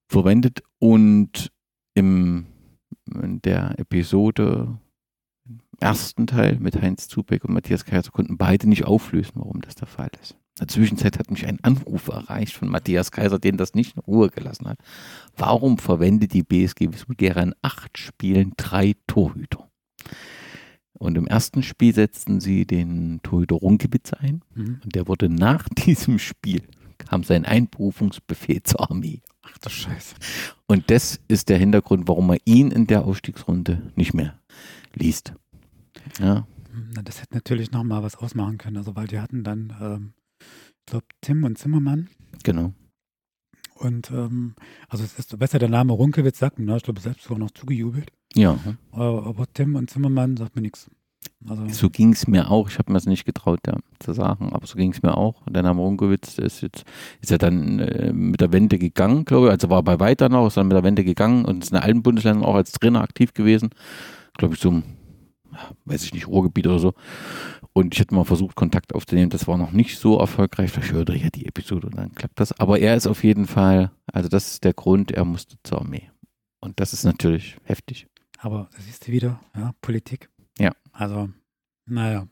verwendet und im, in der Episode im ersten Teil mit Heinz Zubeck und Matthias Kaiser konnten beide nicht auflösen, warum das der Fall ist. In der Zwischenzeit hat mich ein Anruf erreicht von Matthias Kaiser, den das nicht in Ruhe gelassen hat. Warum verwendet die BSG Wismut in acht Spielen drei Torhüter? Und im ersten Spiel setzten sie den Torhüter Runkewitz ein. Mhm. Und der wurde nach <laughs> diesem Spiel, kam sein Einberufungsbefehl zur Armee. Ach du Scheiße. Und das ist der Hintergrund, warum man ihn in der Aufstiegsrunde nicht mehr liest. Ja. Das hätte natürlich nochmal was ausmachen können. Also, weil die hatten dann, ähm, ich glaube, Tim und Zimmermann. Genau. Und ähm, also es ist besser der Name Runkewitz sagt mir, ne? ich glaube selbst sogar noch zugejubelt. Ja. Aber Tim und Zimmermann sagt mir nichts. Also so ging es mir auch. Ich habe mir das nicht getraut, ja, zu sagen, aber so ging es mir auch. Der Name Runkewitz ist jetzt ist ja dann äh, mit der Wende gegangen, glaube ich. Also war bei weiter noch, ist dann mit der Wende gegangen und ist in allen Bundesländern auch als Trainer aktiv gewesen. Glaube ich, so ein, weiß ich nicht, Ruhrgebiet oder so. Und ich hätte mal versucht, Kontakt aufzunehmen. Das war noch nicht so erfolgreich. Vielleicht hört er ja die Episode und dann klappt das. Aber er ist auf jeden Fall, also das ist der Grund, er musste zur Armee. Und das ist natürlich heftig. Aber das siehst du wieder, ja, Politik. Ja. Also, naja.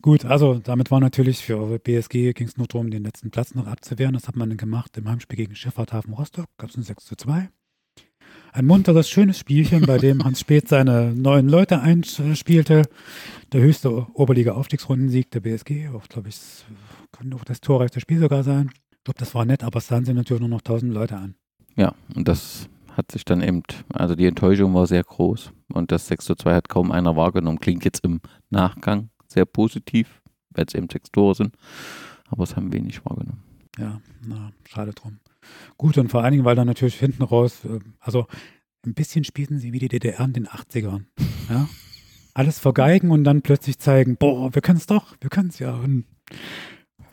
Gut, also damit war natürlich für BSG ging es nur darum, den letzten Platz noch abzuwehren. Das hat man dann gemacht im Heimspiel gegen Schifffahrthafen Rostock. Gab es ein 6 zu 2. ein munteres, schönes Spielchen, bei dem Hans Speth seine neuen Leute einspielte. Der höchste Oberliga-Aufstiegsrundensieg der BSG, auch glaube ich, kann auch das torreichste Spiel sogar sein. Ich glaube, das war nett, aber es sahen sie natürlich nur noch 1000 Leute an. Ja, und das hat sich dann eben, also die Enttäuschung war sehr groß und das 6 zu 2 hat kaum einer wahrgenommen. Klingt jetzt im Nachgang sehr positiv, weil es eben sechs Tore sind, aber es haben wenig wahrgenommen. Ja, na, schade drum. Gut, und vor allen Dingen, weil dann natürlich hinten raus, äh, also ein bisschen spielten sie wie die DDR in den 80ern. <laughs> Ja? Alles vergeigen und dann plötzlich zeigen, boah, wir können es doch, wir können es ja. Und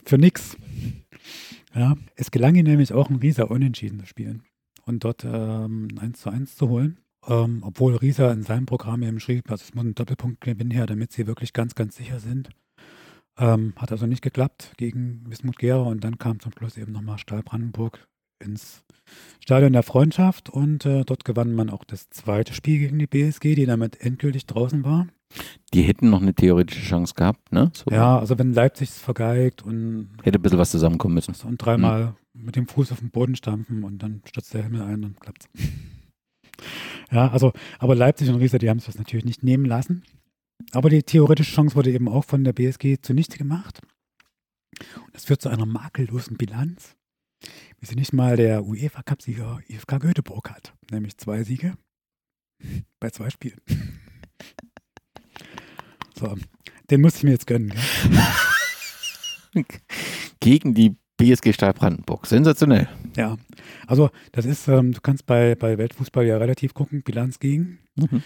für nix. Ja, es gelang ihnen nämlich auch ein Rieser unentschieden zu spielen und dort ähm, 1 zu 1 zu holen. Ähm, obwohl Rieser in seinem Programm eben schrieb, also es muss ein Doppelpunktgewinn her, damit sie wirklich ganz, ganz sicher sind. Ähm, hat also nicht geklappt gegen Wismut Gera und dann kam zum Schluss eben nochmal Stahl Brandenburg ins Stadion der Freundschaft und äh, dort gewann man auch das zweite Spiel gegen die BSG, die damit endgültig draußen war. Die hätten noch eine theoretische Chance gehabt, ne? So. Ja, also wenn Leipzig es vergeigt und. Hätte ein bisschen was zusammenkommen müssen. Und dreimal mhm. mit dem Fuß auf den Boden stampfen und dann stürzt der Himmel ein, dann klappt's. <laughs> ja, also, aber Leipzig und Riesa, die haben es das natürlich nicht nehmen lassen. Aber die theoretische Chance wurde eben auch von der BSG zunichte gemacht. Und das führt zu einer makellosen Bilanz, wie sie nicht mal der UEFA-Cup-Sieger IFK Göteborg hat, nämlich zwei Siege bei zwei Spielen. <laughs> So, den muss ich mir jetzt gönnen. <laughs> Gegen die BSG Stahl Brandenburg. Sensationell. Ja, also das ist, ähm, du kannst bei, bei Weltfußball ja relativ gucken, Bilanz gegen. Mhm.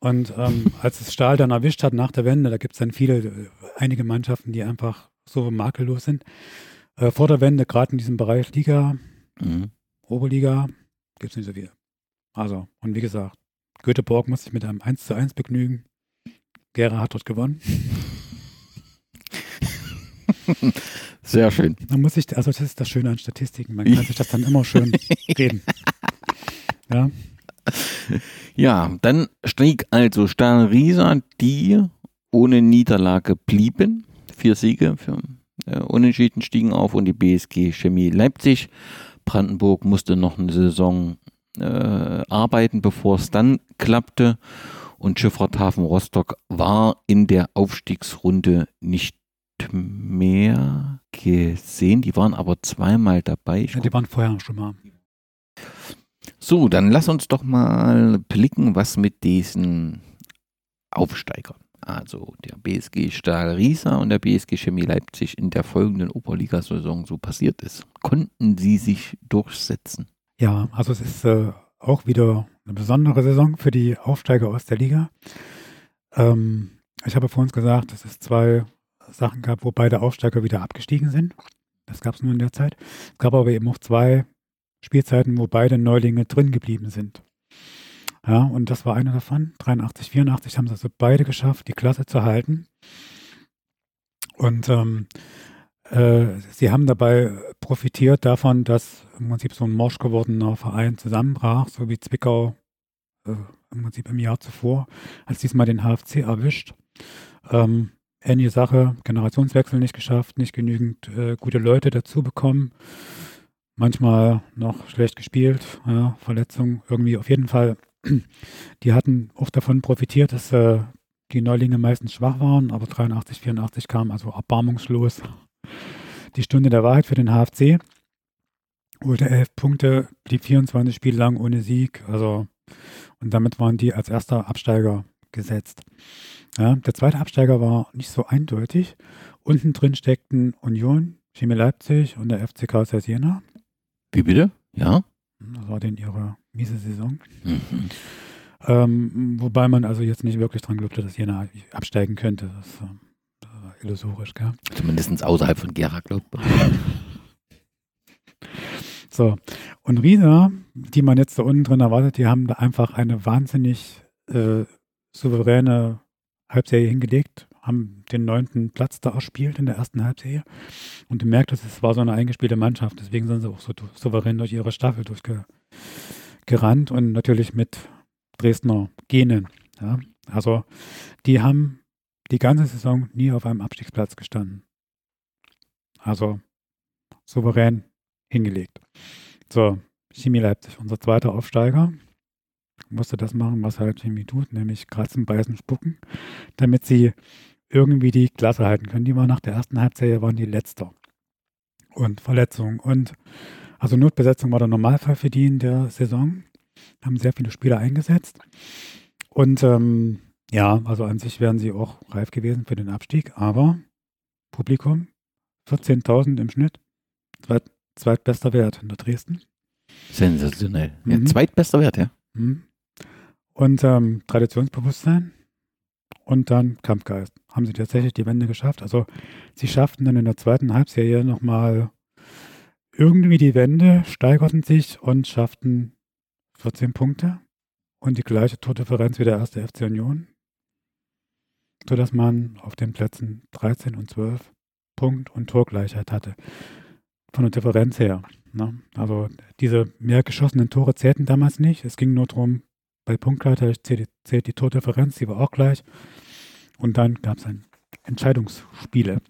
Und ähm, <laughs> als es Stahl dann erwischt hat nach der Wende, da gibt es dann viele, äh, einige Mannschaften, die einfach so makellos sind. Äh, vor der Wende, gerade in diesem Bereich Liga, mhm. Oberliga, gibt es nicht so viel. Also, und wie gesagt, Göteborg muss sich mit einem 1 zu 1 begnügen. Gera hat dort gewonnen. Sehr schön. Man muss sich, also das ist das Schöne an Statistiken, man kann sich das dann immer schön <laughs> reden. Ja. Ja, dann stieg also Stahl Riesa, die ohne Niederlage blieben. Vier Siege für äh, Unentschieden stiegen auf und die BSG Chemie Leipzig. Brandenburg musste noch eine Saison äh, arbeiten, bevor es dann klappte. Und Schifffahrthafen Rostock war in der Aufstiegsrunde nicht mehr gesehen. Die waren aber zweimal dabei. Ja, die waren vorher schon mal. So, dann lass uns doch mal blicken, was mit diesen Aufsteigern, also der BSG Stahl Riesa und der BSG Chemie Leipzig in der folgenden Oberligasaison so passiert ist. Konnten sie sich durchsetzen? Ja, also es ist äh, auch wieder eine besondere Saison für die Aufsteiger aus der Liga. Ähm, ich habe vor uns gesagt, dass es zwei Sachen gab, wo beide Aufsteiger wieder abgestiegen sind. Das gab es nur in der Zeit. Es gab aber eben auch zwei Spielzeiten, wo beide Neulinge drin geblieben sind. Ja, und das war eine davon. 83, 84 haben sie also beide geschafft, die Klasse zu halten. Und ähm, äh, sie haben dabei profitiert davon, dass im Prinzip so ein morsch gewordener Verein zusammenbrach, so wie Zwickau äh, im Prinzip im Jahr zuvor, als diesmal den HFC erwischt. Ähm, ähnliche Sache, Generationswechsel nicht geschafft, nicht genügend äh, gute Leute dazu bekommen. Manchmal noch schlecht gespielt, ja, Verletzungen irgendwie auf jeden Fall. <clears throat> Die hatten oft davon profitiert, dass äh, die Neulinge meistens schwach waren, aber 83, 84 kam also erbarmungslos die Stunde der Wahrheit für den HFC. Holte elf Punkte, blieb 24 Spiele lang ohne Sieg. Also, und damit waren die als erster Absteiger gesetzt. Ja, der zweite Absteiger war nicht so eindeutig. Unten drin steckten Union, Chemie Leipzig und der FCK aus Jena. Wie bitte? Ja. Das war denn ihre miese Saison. Mhm. Ähm, wobei man also jetzt nicht wirklich dran glaubte, dass Jena absteigen könnte. Das, ähm, illusorisch, gell? Zumindest außerhalb von Gera, glaubt <laughs> man. so. Und Riesa, die man jetzt da unten drin erwartet, die haben da einfach eine wahnsinnig äh, souveräne Halbserie hingelegt, haben den neunten Platz da erspielt in der ersten Halbserie. Und du merkst, es war so eine eingespielte Mannschaft. Deswegen sind sie auch so souverän durch ihre Staffel durchgerannt und natürlich mit Dresdner Genen. Ja. Also die haben die ganze Saison nie auf einem Abstiegsplatz gestanden. Also souverän hingelegt. So, Chemie Leipzig, unser zweiter Aufsteiger. musste das machen, was halt Chemie tut, nämlich kratzen, beißen, spucken, damit sie irgendwie die Klasse halten können. Die waren nach der ersten Halbserie waren die letzter. Und Verletzungen und also Notbesetzung war der Normalfall für die in der Saison. Haben sehr viele Spieler eingesetzt. Und ähm, ja, also an sich wären sie auch reif gewesen für den Abstieg, aber Publikum 14.000 im Schnitt, zweit, zweitbester Wert in der Dresden. Sensationell. Ja, mhm. Zweitbester Wert, ja. Mhm. Und ähm, Traditionsbewusstsein und dann Kampfgeist. Haben sie tatsächlich die Wende geschafft. Also sie schafften dann in der zweiten Halbserie nochmal irgendwie die Wende, steigerten sich und schafften 14 Punkte und die gleiche Tordifferenz wie der erste FC Union, sodass man auf den Plätzen 13 und 12 Punkt und Torgleichheit hatte. Von der Differenz her. Ne? Also diese mehr geschossenen Tore zählten damals nicht. Es ging nur darum, bei Punktgleichheit zählt, zählt die Tordifferenz, die war auch gleich. Und dann gab es ein Entscheidungsspiele.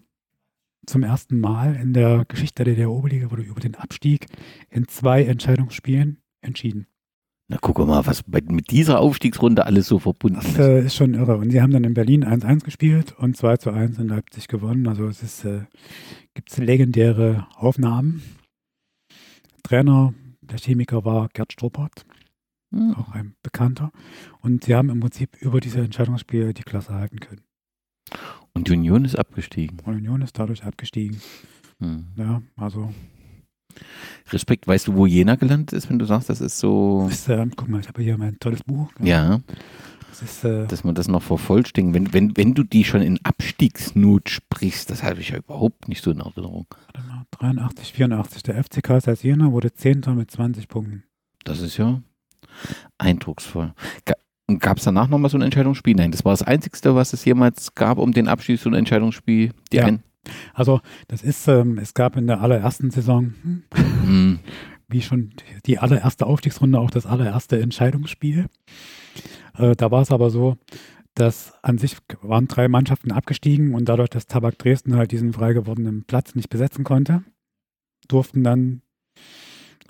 Zum ersten Mal in der Geschichte der DDR-Oberliga wurde über den Abstieg in zwei Entscheidungsspielen entschieden. Na, guck mal, was bei, mit dieser Aufstiegsrunde alles so verbunden das, ist. Das äh, ist schon irre. Und sie haben dann in Berlin 1-1 gespielt und 2-1 in Leipzig gewonnen. Also es ist, äh, gibt es legendäre Aufnahmen. Trainer, der Chemiker war Gerd Struppert, hm. auch ein Bekannter. Und sie haben im Prinzip über diese Entscheidungsspiele die Klasse halten können. Und die Union ist abgestiegen. Und Union ist dadurch abgestiegen. Hm. Ja, also Respekt, weißt du, wo Jena gelandet ist, wenn du sagst, das ist so. Das ist, äh, guck mal, ich habe hier mein tolles Buch. Ja. Das ist, äh, Dass man das noch vervollständigen. Wenn, wenn, wenn du die schon in Abstiegsnot sprichst, das habe ich ja überhaupt nicht so in Erinnerung. 83, 84. Der FC Karl Jena wurde Zehnter mit 20 Punkten. Das ist ja eindrucksvoll. Gab es danach nochmal so ein Entscheidungsspiel? Nein, das war das Einzigste, was es jemals gab um den Abstieg, so ein Entscheidungsspiel. Die ja. ein also das ist, ähm, es gab in der allerersten Saison, mhm. <laughs> wie schon die allererste Aufstiegsrunde, auch das allererste Entscheidungsspiel. Äh, da war es aber so, dass an sich waren drei Mannschaften abgestiegen und dadurch, dass Tabak Dresden halt diesen frei gewordenen Platz nicht besetzen konnte, durften dann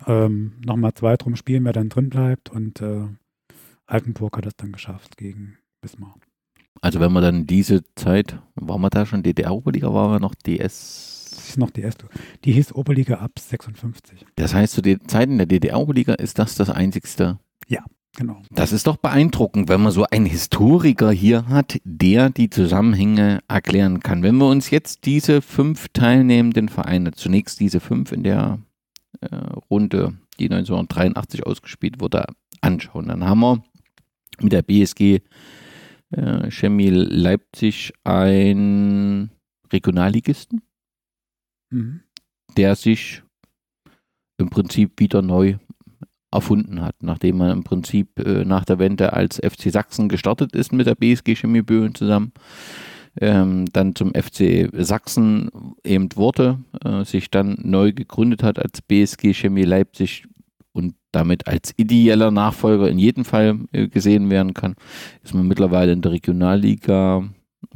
ähm, nochmal zwei drum spielen, wer dann drin bleibt und äh, Altenburg hat das dann geschafft gegen Bismarck. Also wenn man dann diese Zeit, waren wir da schon DDR-Oberliga, waren wir noch DS? Das ist noch DS. Die hieß Oberliga ab 56. Das heißt, zu den Zeiten der DDR-Oberliga ist das das einzigste? Ja, genau. Das ist doch beeindruckend, wenn man so einen Historiker hier hat, der die Zusammenhänge erklären kann. Wenn wir uns jetzt diese fünf teilnehmenden Vereine, zunächst diese fünf in der äh, Runde, die 1983 ausgespielt wurde, anschauen, dann haben wir mit der BSG äh, Chemie Leipzig ein Regionalligisten, mhm. der sich im Prinzip wieder neu erfunden hat, nachdem man im Prinzip äh, nach der Wende als FC Sachsen gestartet ist mit der BSG Chemie Böen zusammen, ähm, dann zum FC Sachsen eben wurde, äh, sich dann neu gegründet hat als BSG Chemie Leipzig damit als ideeller Nachfolger in jedem Fall äh, gesehen werden kann, ist man mittlerweile in der Regionalliga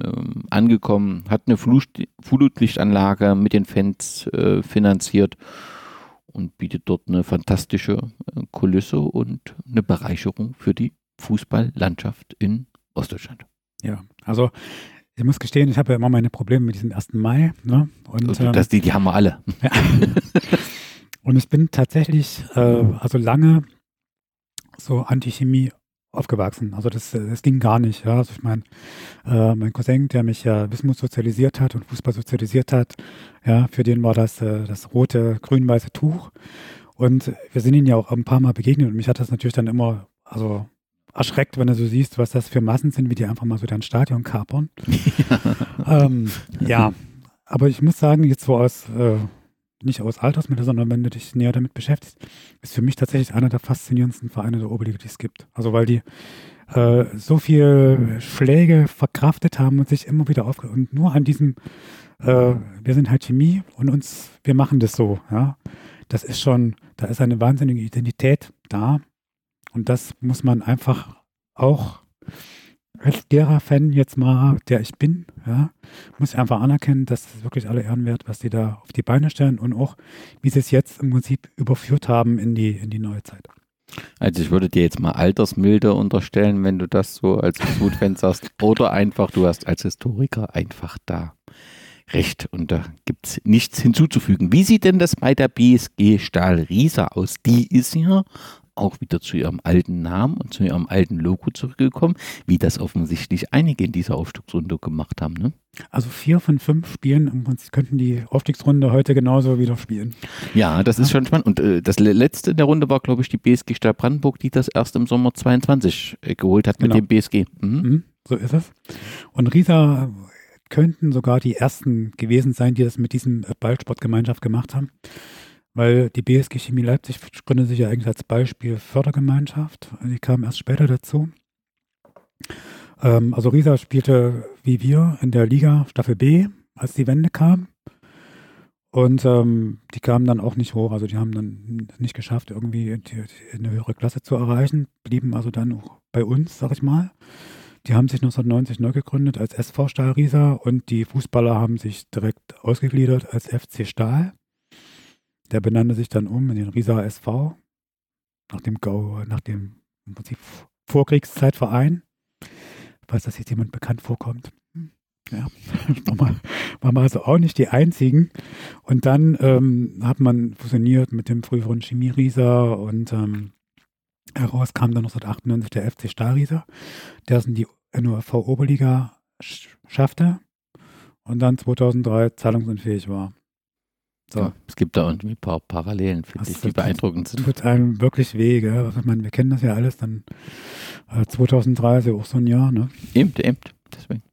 ähm, angekommen, hat eine Flutlichtanlage mit den Fans äh, finanziert und bietet dort eine fantastische äh, Kulisse und eine Bereicherung für die Fußballlandschaft in Ostdeutschland. Ja, also ich muss gestehen, ich habe ja immer meine Probleme mit diesem 1. Mai. Ne? Und, also, das, die, die haben wir alle. Ja. <laughs> Und ich bin tatsächlich, äh, also lange so Antichemie aufgewachsen. Also das, das ging gar nicht. Ja. Also ich meine, äh, mein Cousin, der mich ja Wismut sozialisiert hat und Fußball sozialisiert hat, ja, für den war das äh, das rote, grün-weiße Tuch. Und wir sind ihn ja auch ein paar Mal begegnet und mich hat das natürlich dann immer, also erschreckt, wenn du so siehst, was das für Massen sind, wie die einfach mal so dein Stadion kapern. <laughs> ähm, ja, aber ich muss sagen, jetzt so aus äh, nicht aus Altersmittel, sondern wenn du dich näher damit beschäftigst, ist für mich tatsächlich einer der faszinierendsten Vereine der Oberliga, die es gibt. Also weil die äh, so viel Schläge verkraftet haben und sich immer wieder aufge und nur an diesem, äh, wir sind halt Chemie und uns, wir machen das so, ja. Das ist schon, da ist eine wahnsinnige Identität da und das muss man einfach auch als derer Fan jetzt mal, der ich bin, ja, muss ich einfach anerkennen, dass es wirklich alle Ehren wert, was die da auf die Beine stellen und auch, wie sie es jetzt im Prinzip überführt haben in die, in die neue Zeit. Also ich würde dir jetzt mal Altersmilde unterstellen, wenn du das so als Food-Fan sagst. Oder einfach, du hast als Historiker einfach da recht und da gibt es nichts hinzuzufügen. Wie sieht denn das bei der BSG Stahl Riesa aus? Die ist ja auch wieder zu ihrem alten Namen und zu ihrem alten Logo zurückgekommen, wie das offensichtlich einige in dieser Aufstiegsrunde gemacht haben. Ne? Also vier von fünf Spielen im Prinzip könnten die Aufstiegsrunde heute genauso wieder spielen. Ja, das ist schon spannend. Und äh, das letzte in der Runde war, glaube ich, die BSG Stadt Brandenburg, die das erst im Sommer 22 äh, geholt hat genau. mit dem BSG. Mhm. Mhm, so ist es. Und Riesa könnten sogar die ersten gewesen sein, die das mit diesem Ballsportgemeinschaft gemacht haben. Weil die BSG Chemie Leipzig gründet sich ja eigentlich als Beispiel Fördergemeinschaft. Die kam erst später dazu. Ähm, also Riesa spielte wie wir in der Liga Staffel B, als die Wende kam. Und ähm, die kamen dann auch nicht hoch. Also die haben dann nicht geschafft, irgendwie die, die eine höhere Klasse zu erreichen. Blieben also dann auch bei uns, sag ich mal. Die haben sich 1990 neu gegründet als SV Stahl Riesa und die Fußballer haben sich direkt ausgegliedert als FC Stahl. Der benannte sich dann um in den Riesa SV, nach dem Gau, nach dem im Prinzip Vorkriegszeitverein. Falls das jetzt jemand bekannt vorkommt. Ja, <laughs> waren wir, also auch nicht die einzigen. Und dann ähm, hat man fusioniert mit dem früheren Chemie Riesa und ähm, heraus kam dann 1998 der FC Stahlrieser, der es in die NURV Oberliga schaffte und dann 2003 zahlungsunfähig war. So. Es gibt da irgendwie ein paar Parallelen, finde ich, die beeindruckend sind. Tut einem wirklich weh, gell? Also, ich meine, wir kennen das ja alles, dann äh, 2003 ist ja auch so ein Jahr, ne? Eben, eben, deswegen.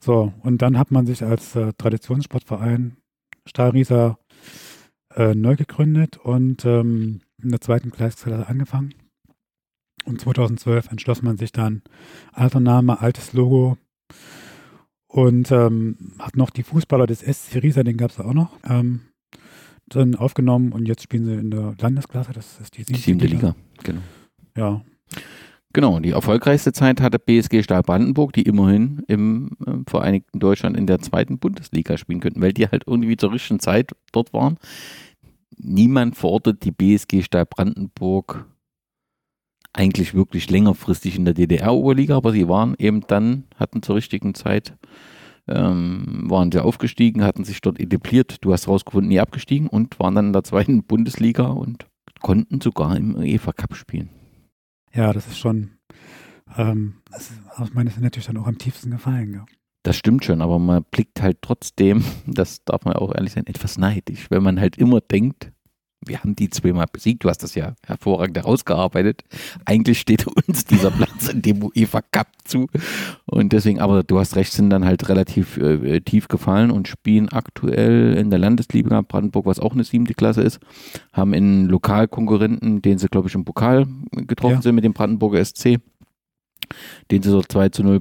So, und dann hat man sich als äh, Traditionssportverein Stahlrieser äh, neu gegründet und ähm, in der zweiten Kreisklasse angefangen. Und 2012 entschloss man sich dann, alter Name, altes Logo, und ähm, hat noch die Fußballer des SC Riesa, den gab es auch noch, ähm, dann aufgenommen und jetzt spielen sie in der Landesklasse, das ist die siebte, die siebte Liga. Liga. Genau. Ja. Genau, die erfolgreichste Zeit hatte BSG Stahl Brandenburg, die immerhin im äh, Vereinigten Deutschland in der zweiten Bundesliga spielen könnten, weil die halt irgendwie zur richtigen Zeit dort waren. Niemand fordert die BSG Stahl Brandenburg eigentlich wirklich längerfristig in der DDR-Oberliga, aber sie waren eben dann, hatten zur richtigen Zeit ähm, waren sie aufgestiegen, hatten sich dort etabliert, du hast rausgefunden, nie abgestiegen und waren dann in der zweiten Bundesliga und konnten sogar im UEFA Cup spielen. Ja, das ist schon, ähm, das ist aus meiner Sicht natürlich dann auch am tiefsten gefallen. Ja. Das stimmt schon, aber man blickt halt trotzdem, <laughs> das darf man auch ehrlich sein, etwas neidisch, wenn man halt immer denkt, wir haben die zweimal besiegt, du hast das ja hervorragend herausgearbeitet. Eigentlich steht uns dieser Platz in dem UEFA Cup zu. Und deswegen, aber du hast recht, sind dann halt relativ äh, tief gefallen und spielen aktuell in der Landesliga Brandenburg, was auch eine siebte Klasse ist, haben einen Lokalkonkurrenten, den sie, glaube ich, im Pokal getroffen ja. sind mit dem Brandenburger SC, den sie so 2 zu 0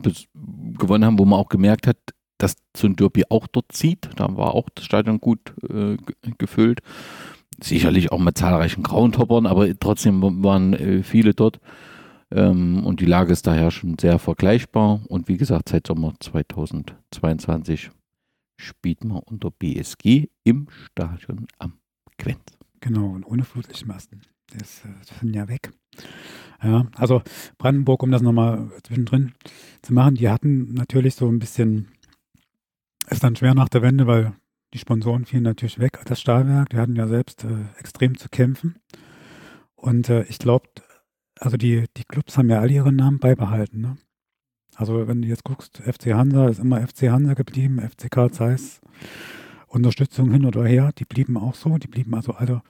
gewonnen haben, wo man auch gemerkt hat, dass so ein Derby auch dort zieht. Da war auch das Stadion gut äh, gefüllt sicherlich auch mit zahlreichen Grauentoppern, aber trotzdem waren äh, viele dort. Ähm, und die Lage ist daher schon sehr vergleichbar. Und wie gesagt, seit Sommer 2022 spielt man unter BSG im Stadion am Quenz. Genau, und ohne Flutlichtmasten. Das, äh, das sind ja weg. Ja, also Brandenburg, um das nochmal zwischendrin zu machen, die hatten natürlich so ein bisschen, ist dann schwer nach der Wende, weil die Sponsoren fielen natürlich weg. Das Stahlwerk, die hatten ja selbst äh, extrem zu kämpfen. Und äh, ich glaube, also die, die Clubs haben ja alle ihre Namen beibehalten. Ne? Also wenn du jetzt guckst, FC Hansa ist immer FC Hansa geblieben, FC Karl Zeiss, Unterstützung hin oder her, die blieben auch so, die blieben also alle.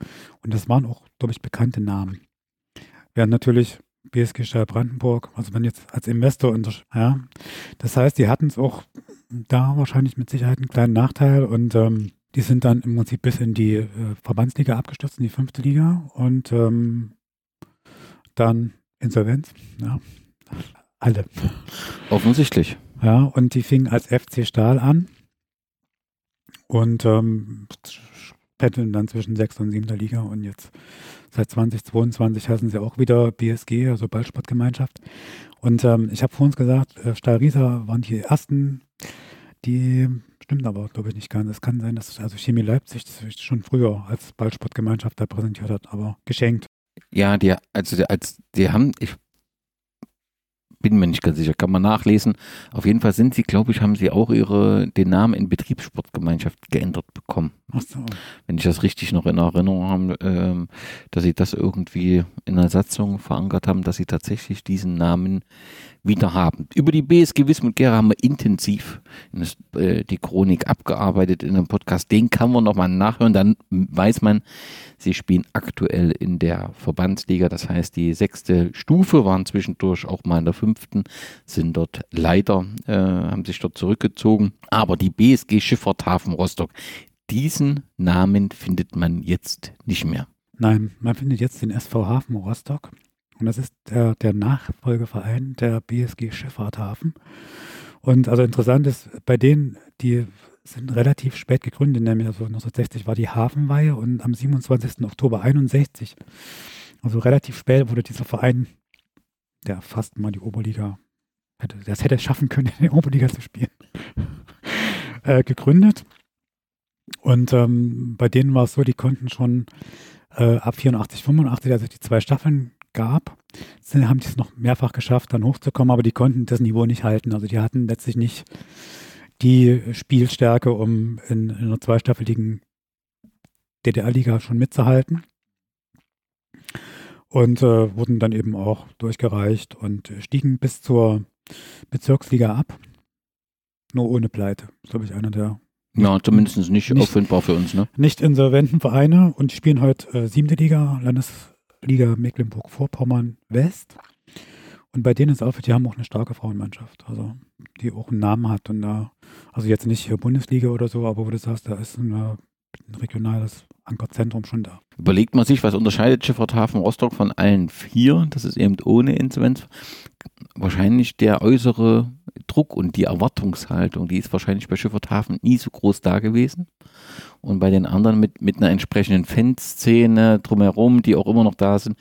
Und das waren auch, glaube ich, bekannte Namen. Während natürlich BSG Stahl Brandenburg, also wenn jetzt als Investor, ja, das heißt, die hatten es auch da wahrscheinlich mit Sicherheit einen kleinen Nachteil und ähm, die sind dann im Prinzip bis in die äh, Verbandsliga abgestürzt, in die fünfte Liga und ähm, dann Insolvenz, ja, alle. Offensichtlich. Ja, und die fingen als FC Stahl an und ähm, pendeln dann zwischen sechster und siebter Liga und jetzt seit 2022 heißen sie auch wieder BSG, also Ballsportgemeinschaft. Und ähm, ich habe vor uns gesagt, äh, Stahl Riesa waren die ersten, die stimmt aber, glaube ich, nicht ganz. Es kann sein, dass also Chemie Leipzig das schon früher als Ballsportgemeinschaft da präsentiert hat, aber geschenkt. Ja, die, also die, als, die haben, ich bin mir nicht ganz sicher, kann man nachlesen. Auf jeden Fall sind sie, glaube ich, haben sie auch ihre, den Namen in Betriebssportgemeinschaft geändert bekommen. Ach so. Wenn ich das richtig noch in Erinnerung habe, ähm, dass sie das irgendwie in der Satzung verankert haben, dass sie tatsächlich diesen Namen wieder haben. Über die BSG Wismut Gera haben wir intensiv äh, die Chronik abgearbeitet in einem Podcast. Den kann man nochmal nachhören. Dann weiß man, sie spielen aktuell in der Verbandsliga. Das heißt, die sechste Stufe waren zwischendurch auch mal in der fünften, sind dort leider, äh, haben sich dort zurückgezogen. Aber die BSG Schifffahrt Hafen Rostock, diesen Namen findet man jetzt nicht mehr. Nein, man findet jetzt den SV Hafen Rostock. Und das ist der, der Nachfolgeverein der BSG Schifffahrthafen. Und also interessant ist, bei denen, die sind relativ spät gegründet, nämlich also 1960 war die Hafenweihe und am 27. Oktober 61, also relativ spät wurde dieser Verein, der fast mal die Oberliga hätte, das hätte schaffen können, in der Oberliga zu spielen, <laughs> äh, gegründet. Und ähm, bei denen war es so, die konnten schon äh, ab 84, 85, also die zwei Staffeln gab, sie haben es noch mehrfach geschafft, dann hochzukommen, aber die konnten das Niveau nicht halten. Also die hatten letztlich nicht die Spielstärke, um in, in einer zweistaffeligen DDR-Liga schon mitzuhalten. Und äh, wurden dann eben auch durchgereicht und stiegen bis zur Bezirksliga ab. Nur ohne Pleite. Das ist, glaube ich, einer der. Ja, zumindest nicht, nicht auffindbar für uns, ne? Nicht insolventen Vereine und spielen heute äh, siebte Liga, Landes, Liga Mecklenburg-Vorpommern West. Und bei denen ist auch, die haben auch eine starke Frauenmannschaft, also die auch einen Namen hat. Und da, also jetzt nicht Bundesliga oder so, aber wo du sagst, da ist eine, ein regionales Ankerzentrum schon da. Überlegt man sich, was unterscheidet Schifffahrthafen Rostock von allen vier? Das ist eben ohne Insolvenz. Wahrscheinlich der äußere Druck und die Erwartungshaltung, die ist wahrscheinlich bei Schifffahrthafen nie so groß da gewesen und bei den anderen mit, mit einer entsprechenden Fanszene drumherum, die auch immer noch da sind,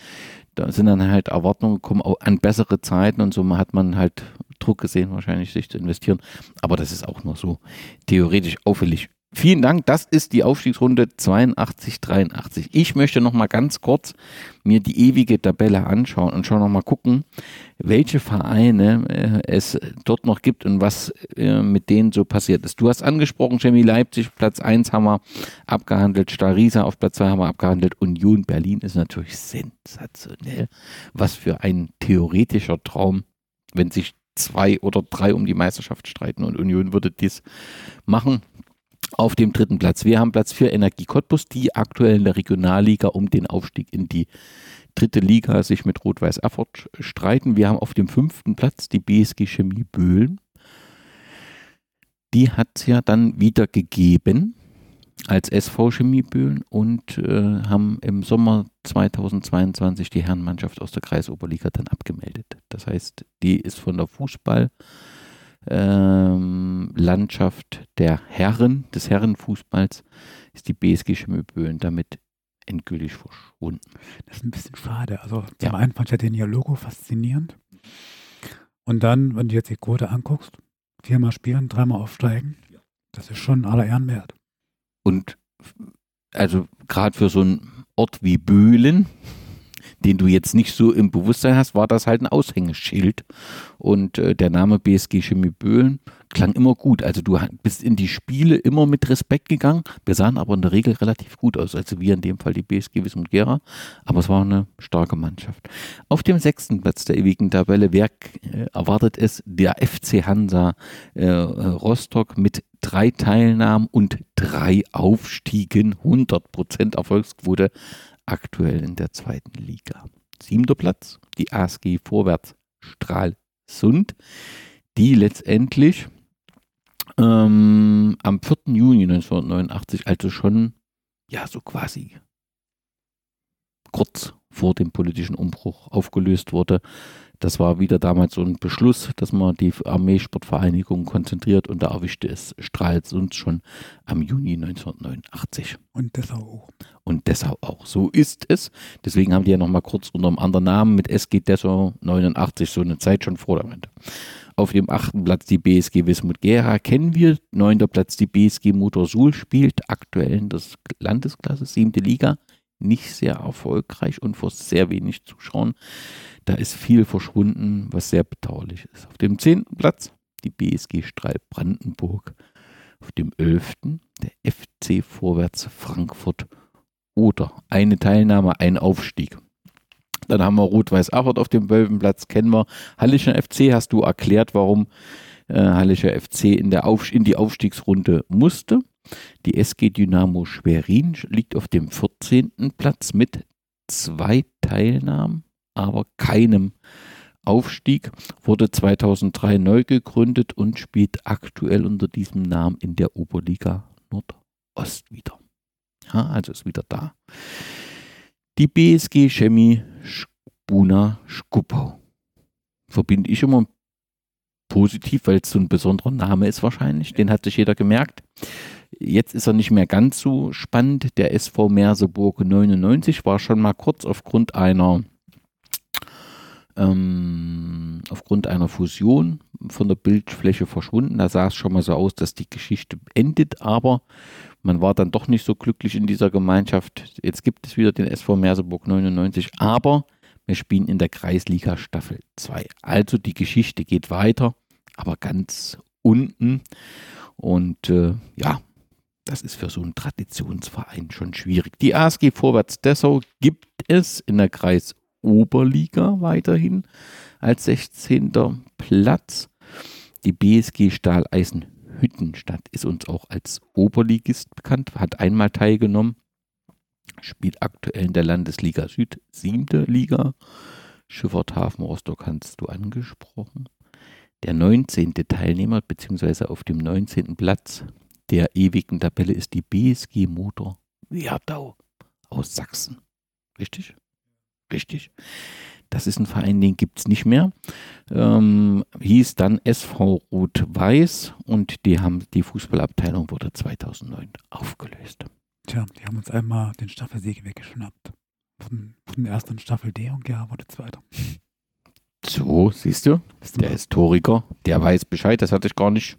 da sind dann halt Erwartungen gekommen an bessere Zeiten und so hat man halt Druck gesehen, wahrscheinlich sich zu investieren. Aber das ist auch nur so theoretisch auffällig. Vielen Dank. Das ist die Aufstiegsrunde 82-83. Ich möchte noch mal ganz kurz mir die ewige Tabelle anschauen und schon noch mal gucken, welche Vereine äh, es dort noch gibt und was äh, mit denen so passiert ist. Du hast angesprochen, Chemie Leipzig, Platz 1 haben wir abgehandelt, Starisa auf Platz 2 haben wir abgehandelt, Union Berlin ist natürlich sensationell. Was für ein theoretischer Traum, wenn sich zwei oder drei um die Meisterschaft streiten und Union würde dies machen auf dem dritten Platz. Wir haben Platz 4 Energie Cottbus, die aktuell in der Regionalliga um den Aufstieg in die dritte Liga sich mit Rot-Weiß Erfurt streiten. Wir haben auf dem fünften Platz die BSG Chemie Böhlen. Die hat es ja dann wieder gegeben als SV Chemie Böhlen und äh, haben im Sommer 2022 die Herrenmannschaft aus der Kreisoberliga dann abgemeldet. Das heißt, die ist von der Fußball- ähm, Landschaft der Herren, des Herrenfußballs, ist die BSG Schimmelböen damit endgültig verschwunden. Das ist ein bisschen schade. Also zum ja. einen fand ich ja den ihr Logo faszinierend. Und dann, wenn du jetzt die Quote anguckst, viermal spielen, dreimal aufsteigen, das ist schon aller Ehren wert. Und also gerade für so einen Ort wie Böhlen, den du jetzt nicht so im Bewusstsein hast, war das halt ein Aushängeschild. Und äh, der Name BSG Chemie Böhlen klang immer gut. Also du bist in die Spiele immer mit Respekt gegangen. Wir sahen aber in der Regel relativ gut aus. Also wir in dem Fall die BSG Wismut Gera. Aber es war eine starke Mannschaft. Auf dem sechsten Platz der ewigen Tabelle wer, äh, erwartet es der FC Hansa äh, Rostock mit drei Teilnahmen und drei Aufstiegen, 100% Erfolgsquote aktuell in der zweiten Liga. Siebter Platz, die ASG Vorwärts Stralsund, die letztendlich ähm, am 4. Juni 1989, also schon ja so quasi kurz vor dem politischen Umbruch aufgelöst wurde. Das war wieder damals so ein Beschluss, dass man die Armeesportvereinigung konzentriert und da erwischte es Stralsund schon am Juni 1989. Und Dessau auch. Und Dessau auch. So ist es. Deswegen haben die ja nochmal kurz unter einem anderen Namen mit SG Dessau 89 so eine Zeit schon vor der Wende. Auf dem achten Platz die BSG Wismut Gera kennen wir. Neunter Platz die BSG Motor Suhl spielt aktuell in der Landesklasse, siebte Liga nicht sehr erfolgreich und vor sehr wenig Zuschauern. Da ist viel verschwunden, was sehr bedauerlich ist. Auf dem zehnten Platz die BSG Strahl Brandenburg. Auf dem elften der FC Vorwärts Frankfurt oder eine Teilnahme, ein Aufstieg. Dann haben wir Rot-Weiß Achert auf dem Wölfenplatz, kennen wir. Hallischer FC, hast du erklärt, warum äh, Hallischer FC in, der Auf in die Aufstiegsrunde musste. Die SG Dynamo Schwerin liegt auf dem 14. Platz mit zwei Teilnahmen, aber keinem Aufstieg, wurde 2003 neu gegründet und spielt aktuell unter diesem Namen in der Oberliga Nordost wieder. Ja, also ist wieder da. Die BSG Chemie Spuna Skupau. Verbinde ich immer positiv, weil es so ein besonderer Name ist wahrscheinlich. Den hat sich jeder gemerkt. Jetzt ist er nicht mehr ganz so spannend. Der SV Merseburg 99 war schon mal kurz aufgrund einer ähm, aufgrund einer Fusion von der Bildfläche verschwunden. Da sah es schon mal so aus, dass die Geschichte endet, aber man war dann doch nicht so glücklich in dieser Gemeinschaft. Jetzt gibt es wieder den SV Merseburg 99, aber wir spielen in der Kreisliga Staffel 2. Also die Geschichte geht weiter, aber ganz unten. Und äh, ja, das ist für so einen Traditionsverein schon schwierig. Die ASG Vorwärts Dessau gibt es in der Kreisoberliga weiterhin als 16. Platz. Die BSG Stahleisen Hüttenstadt ist uns auch als Oberligist bekannt, hat einmal teilgenommen, spielt aktuell in der Landesliga Süd, siebte Liga. Schifffahrt Hafen Rostock hast du angesprochen. Der 19. Teilnehmer, beziehungsweise auf dem 19. Platz der ewigen Tabelle ist die BSG Motor Werdau aus Sachsen. Richtig? Richtig. Das ist ein Verein, den gibt es nicht mehr. Ähm, hieß dann SV Rot-Weiß und die, haben, die Fußballabteilung wurde 2009 aufgelöst. Tja, die haben uns einmal den Staffelsieg weggeschnappt. Von, von der ersten Staffel D und G wurde zweiter. So, siehst du, der Historiker, der weiß Bescheid, das hatte ich gar nicht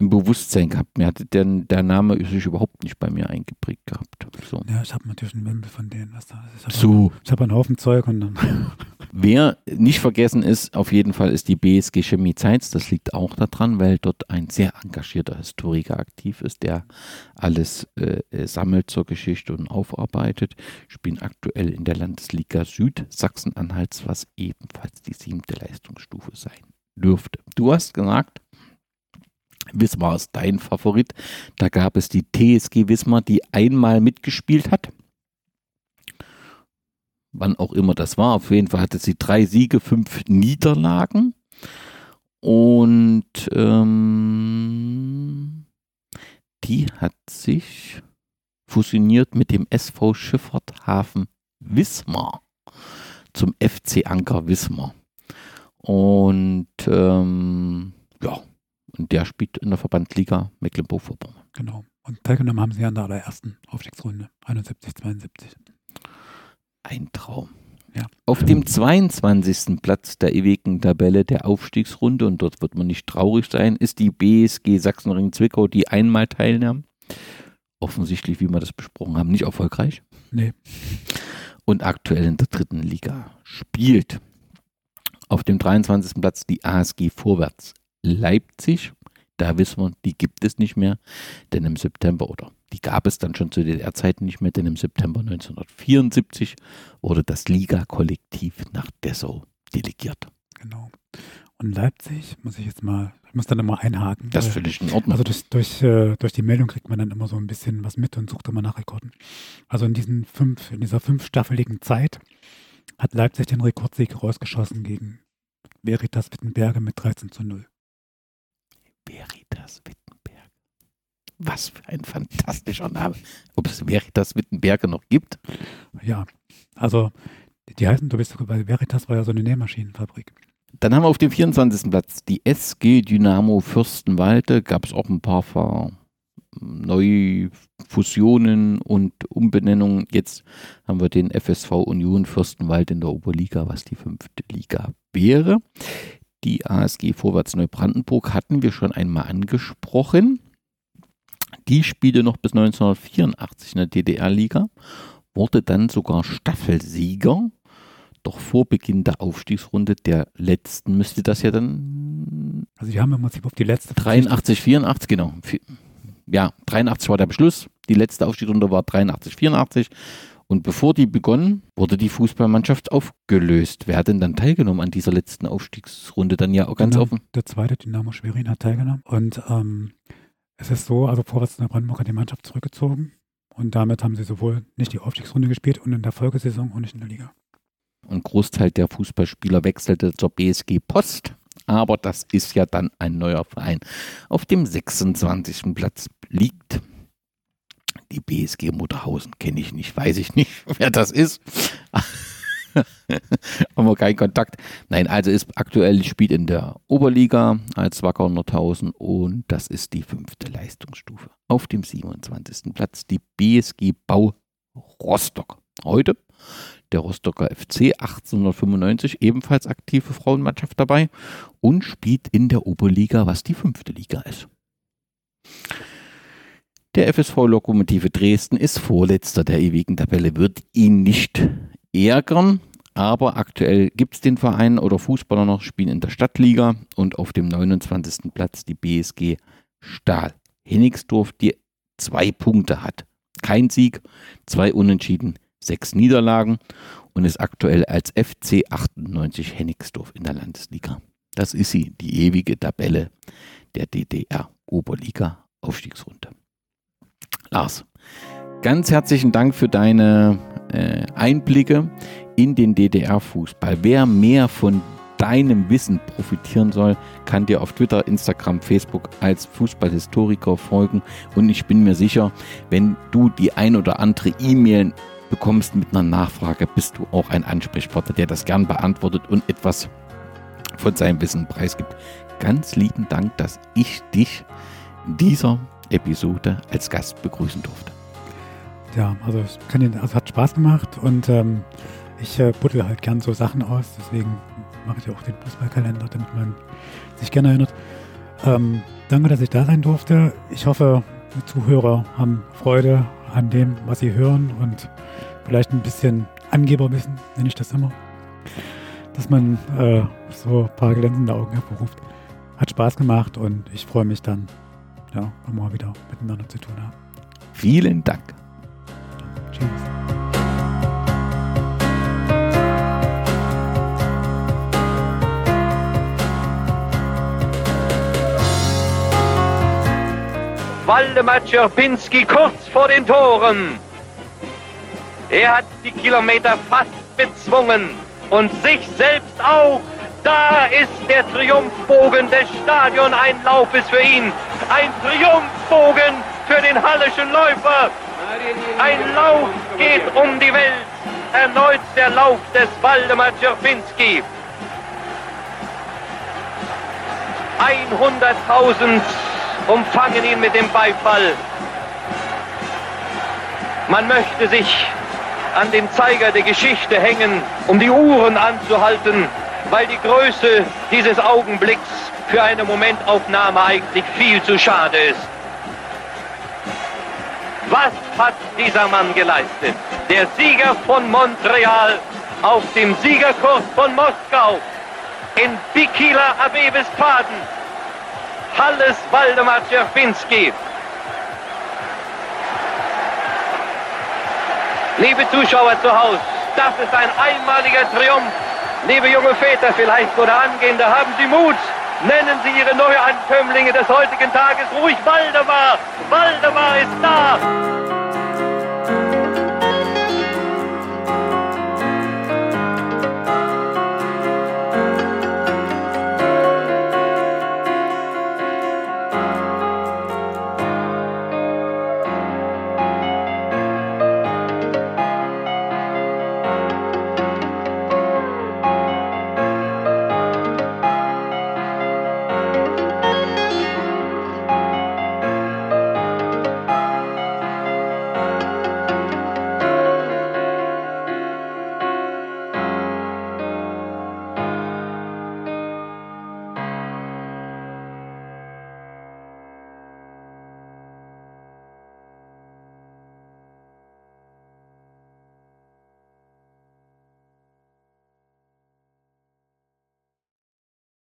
im Bewusstsein gehabt. Mir hatte der, der Name sich überhaupt nicht bei mir eingeprägt gehabt. So. Ja, ich habe natürlich einen Wimpel von denen. Was da ist. Ich so. ich habe einen Haufen Zeug und dann. <laughs> Wer nicht vergessen ist, auf jeden Fall ist die BSG Chemie Zeitz. Das liegt auch daran, weil dort ein sehr engagierter Historiker aktiv ist, der alles äh, sammelt zur Geschichte und aufarbeitet. Spielen aktuell in der Landesliga Süd Sachsen-Anhalts, was ebenfalls die siebte Leistungsstufe sein dürfte. Du hast gesagt, Wismar ist dein Favorit. Da gab es die TSG Wismar, die einmal mitgespielt hat. Wann auch immer das war. Auf jeden Fall hatte sie drei Siege, fünf Niederlagen. Und ähm, die hat sich fusioniert mit dem SV Schifffahrthafen Wismar zum FC Anker Wismar. Und ähm, ja, und der spielt in der Verbandsliga Mecklenburg-Vorpommern. Genau. Und teilgenommen haben sie an der allerersten Aufstiegsrunde, 71, 72. Ein Traum. Ja. Auf dem 22. Platz der ewigen Tabelle der Aufstiegsrunde, und dort wird man nicht traurig sein, ist die BSG Sachsenring Zwickau, die einmal teilnahm. Offensichtlich, wie wir das besprochen haben, nicht erfolgreich. Nee. Und aktuell in der dritten Liga spielt. Auf dem 23. Platz die ASG Vorwärts Leipzig. Da wissen wir, die gibt es nicht mehr, denn im September oder die gab es dann schon zu DDR-Zeiten nicht mehr, denn im September 1974 wurde das Liga-Kollektiv nach Dessau delegiert. Genau. Und Leipzig, muss ich jetzt mal, ich muss dann immer einhaken. Das finde ich in Ordnung. Also durch, durch, äh, durch die Meldung kriegt man dann immer so ein bisschen was mit und sucht immer nach Rekorden. Also in diesen fünf, in dieser fünfstaffeligen Zeit hat Leipzig den Rekordsieg rausgeschossen gegen Veritas Wittenberge mit 13 zu 0. Veritas Wittenberg. Was für ein fantastischer Name. Ob es Veritas Wittenberge noch gibt? Ja, also die heißen, du bist bei Veritas war ja so eine Nähmaschinenfabrik. Dann haben wir auf dem 24. Platz die SG Dynamo Fürstenwalde. Gab es auch ein paar Ver Neufusionen und Umbenennungen. Jetzt haben wir den FSV Union Fürstenwald in der Oberliga, was die fünfte Liga wäre. Die ASG Vorwärts Neubrandenburg hatten wir schon einmal angesprochen. Die spielte noch bis 1984 in der DDR-Liga, wurde dann sogar Staffelsieger. Doch vor Beginn der Aufstiegsrunde der letzten müsste das ja dann. Also, die haben im Prinzip auf die letzte. 83, 84, genau. Ja, 83 war der Beschluss. Die letzte Aufstiegsrunde war 83, 84. Und bevor die begonnen, wurde die Fußballmannschaft aufgelöst. Wer hat denn dann teilgenommen an dieser letzten Aufstiegsrunde? Dann ja auch ganz Dynamo, offen. Der zweite Dynamo Schwerin hat teilgenommen. Und ähm, es ist so, also Vorwärts in der Brandenburg hat die Mannschaft zurückgezogen. Und damit haben sie sowohl nicht die Aufstiegsrunde gespielt und in der Folgesaison auch nicht in der Liga. Ein Großteil der Fußballspieler wechselte zur BSG Post. Aber das ist ja dann ein neuer Verein. Auf dem 26. Platz liegt die BSG Mutterhausen kenne ich nicht, weiß ich nicht, <laughs> wer das ist. <laughs> Haben wir keinen Kontakt. Nein, also ist aktuell spielt in der Oberliga als Wacker Nordhausen und das ist die fünfte Leistungsstufe. Auf dem 27. Platz die BSG Bau Rostock. Heute der Rostocker FC 1895, ebenfalls aktive Frauenmannschaft dabei und spielt in der Oberliga, was die fünfte Liga ist. Der FSV Lokomotive Dresden ist Vorletzter der ewigen Tabelle, wird ihn nicht ärgern, aber aktuell gibt es den Verein oder Fußballer noch, spielen in der Stadtliga und auf dem 29. Platz die BSG Stahl Hennigsdorf, die zwei Punkte hat. Kein Sieg, zwei Unentschieden, sechs Niederlagen und ist aktuell als FC 98 Hennigsdorf in der Landesliga. Das ist sie, die ewige Tabelle der DDR Oberliga Aufstiegsrunde. Lars, ganz herzlichen Dank für deine äh, Einblicke in den DDR-Fußball. Wer mehr von deinem Wissen profitieren soll, kann dir auf Twitter, Instagram, Facebook als Fußballhistoriker folgen. Und ich bin mir sicher, wenn du die ein oder andere E-Mail bekommst mit einer Nachfrage, bist du auch ein Ansprechpartner, der das gern beantwortet und etwas von seinem Wissen preisgibt. Ganz lieben Dank, dass ich dich dieser Episode als Gast begrüßen durfte. Ja, also, kann, also hat Spaß gemacht und ähm, ich äh, buddel halt gern so Sachen aus, deswegen mache ich auch den Fußballkalender, damit man sich gerne erinnert. Ähm, danke, dass ich da sein durfte. Ich hoffe, die Zuhörer haben Freude an dem, was sie hören und vielleicht ein bisschen Angeberwissen, nenne ich das immer. Dass man äh, so ein paar glänzende Augen hervorruft. Hat Spaß gemacht und ich freue mich dann ja, mal wieder miteinander zu tun haben. Vielen Dank. Tschüss. Waldemar Czerpinski kurz vor den Toren. Er hat die Kilometer fast bezwungen und sich selbst auch. Da ist der Triumphbogen des Stadioneinlaufes für ihn. Ein Triumphbogen für den Hallischen Läufer. Ein Lauf geht um die Welt. Erneut der Lauf des Waldemar Czerpinski. 100.000 umfangen ihn mit dem Beifall. Man möchte sich an den Zeiger der Geschichte hängen, um die Uhren anzuhalten, weil die Größe dieses Augenblicks für eine Momentaufnahme eigentlich viel zu schade ist. Was hat dieser Mann geleistet? Der Sieger von Montreal auf dem Siegerkurs von Moskau in Bikila Abebespaden. Halles Waldemar Czerpinski. Liebe Zuschauer zu Hause, das ist ein einmaliger Triumph. Liebe junge Väter vielleicht oder Angehende, haben Sie Mut. Nennen Sie Ihre Neuankömmlinge des heutigen Tages ruhig Waldemar. Waldemar ist da.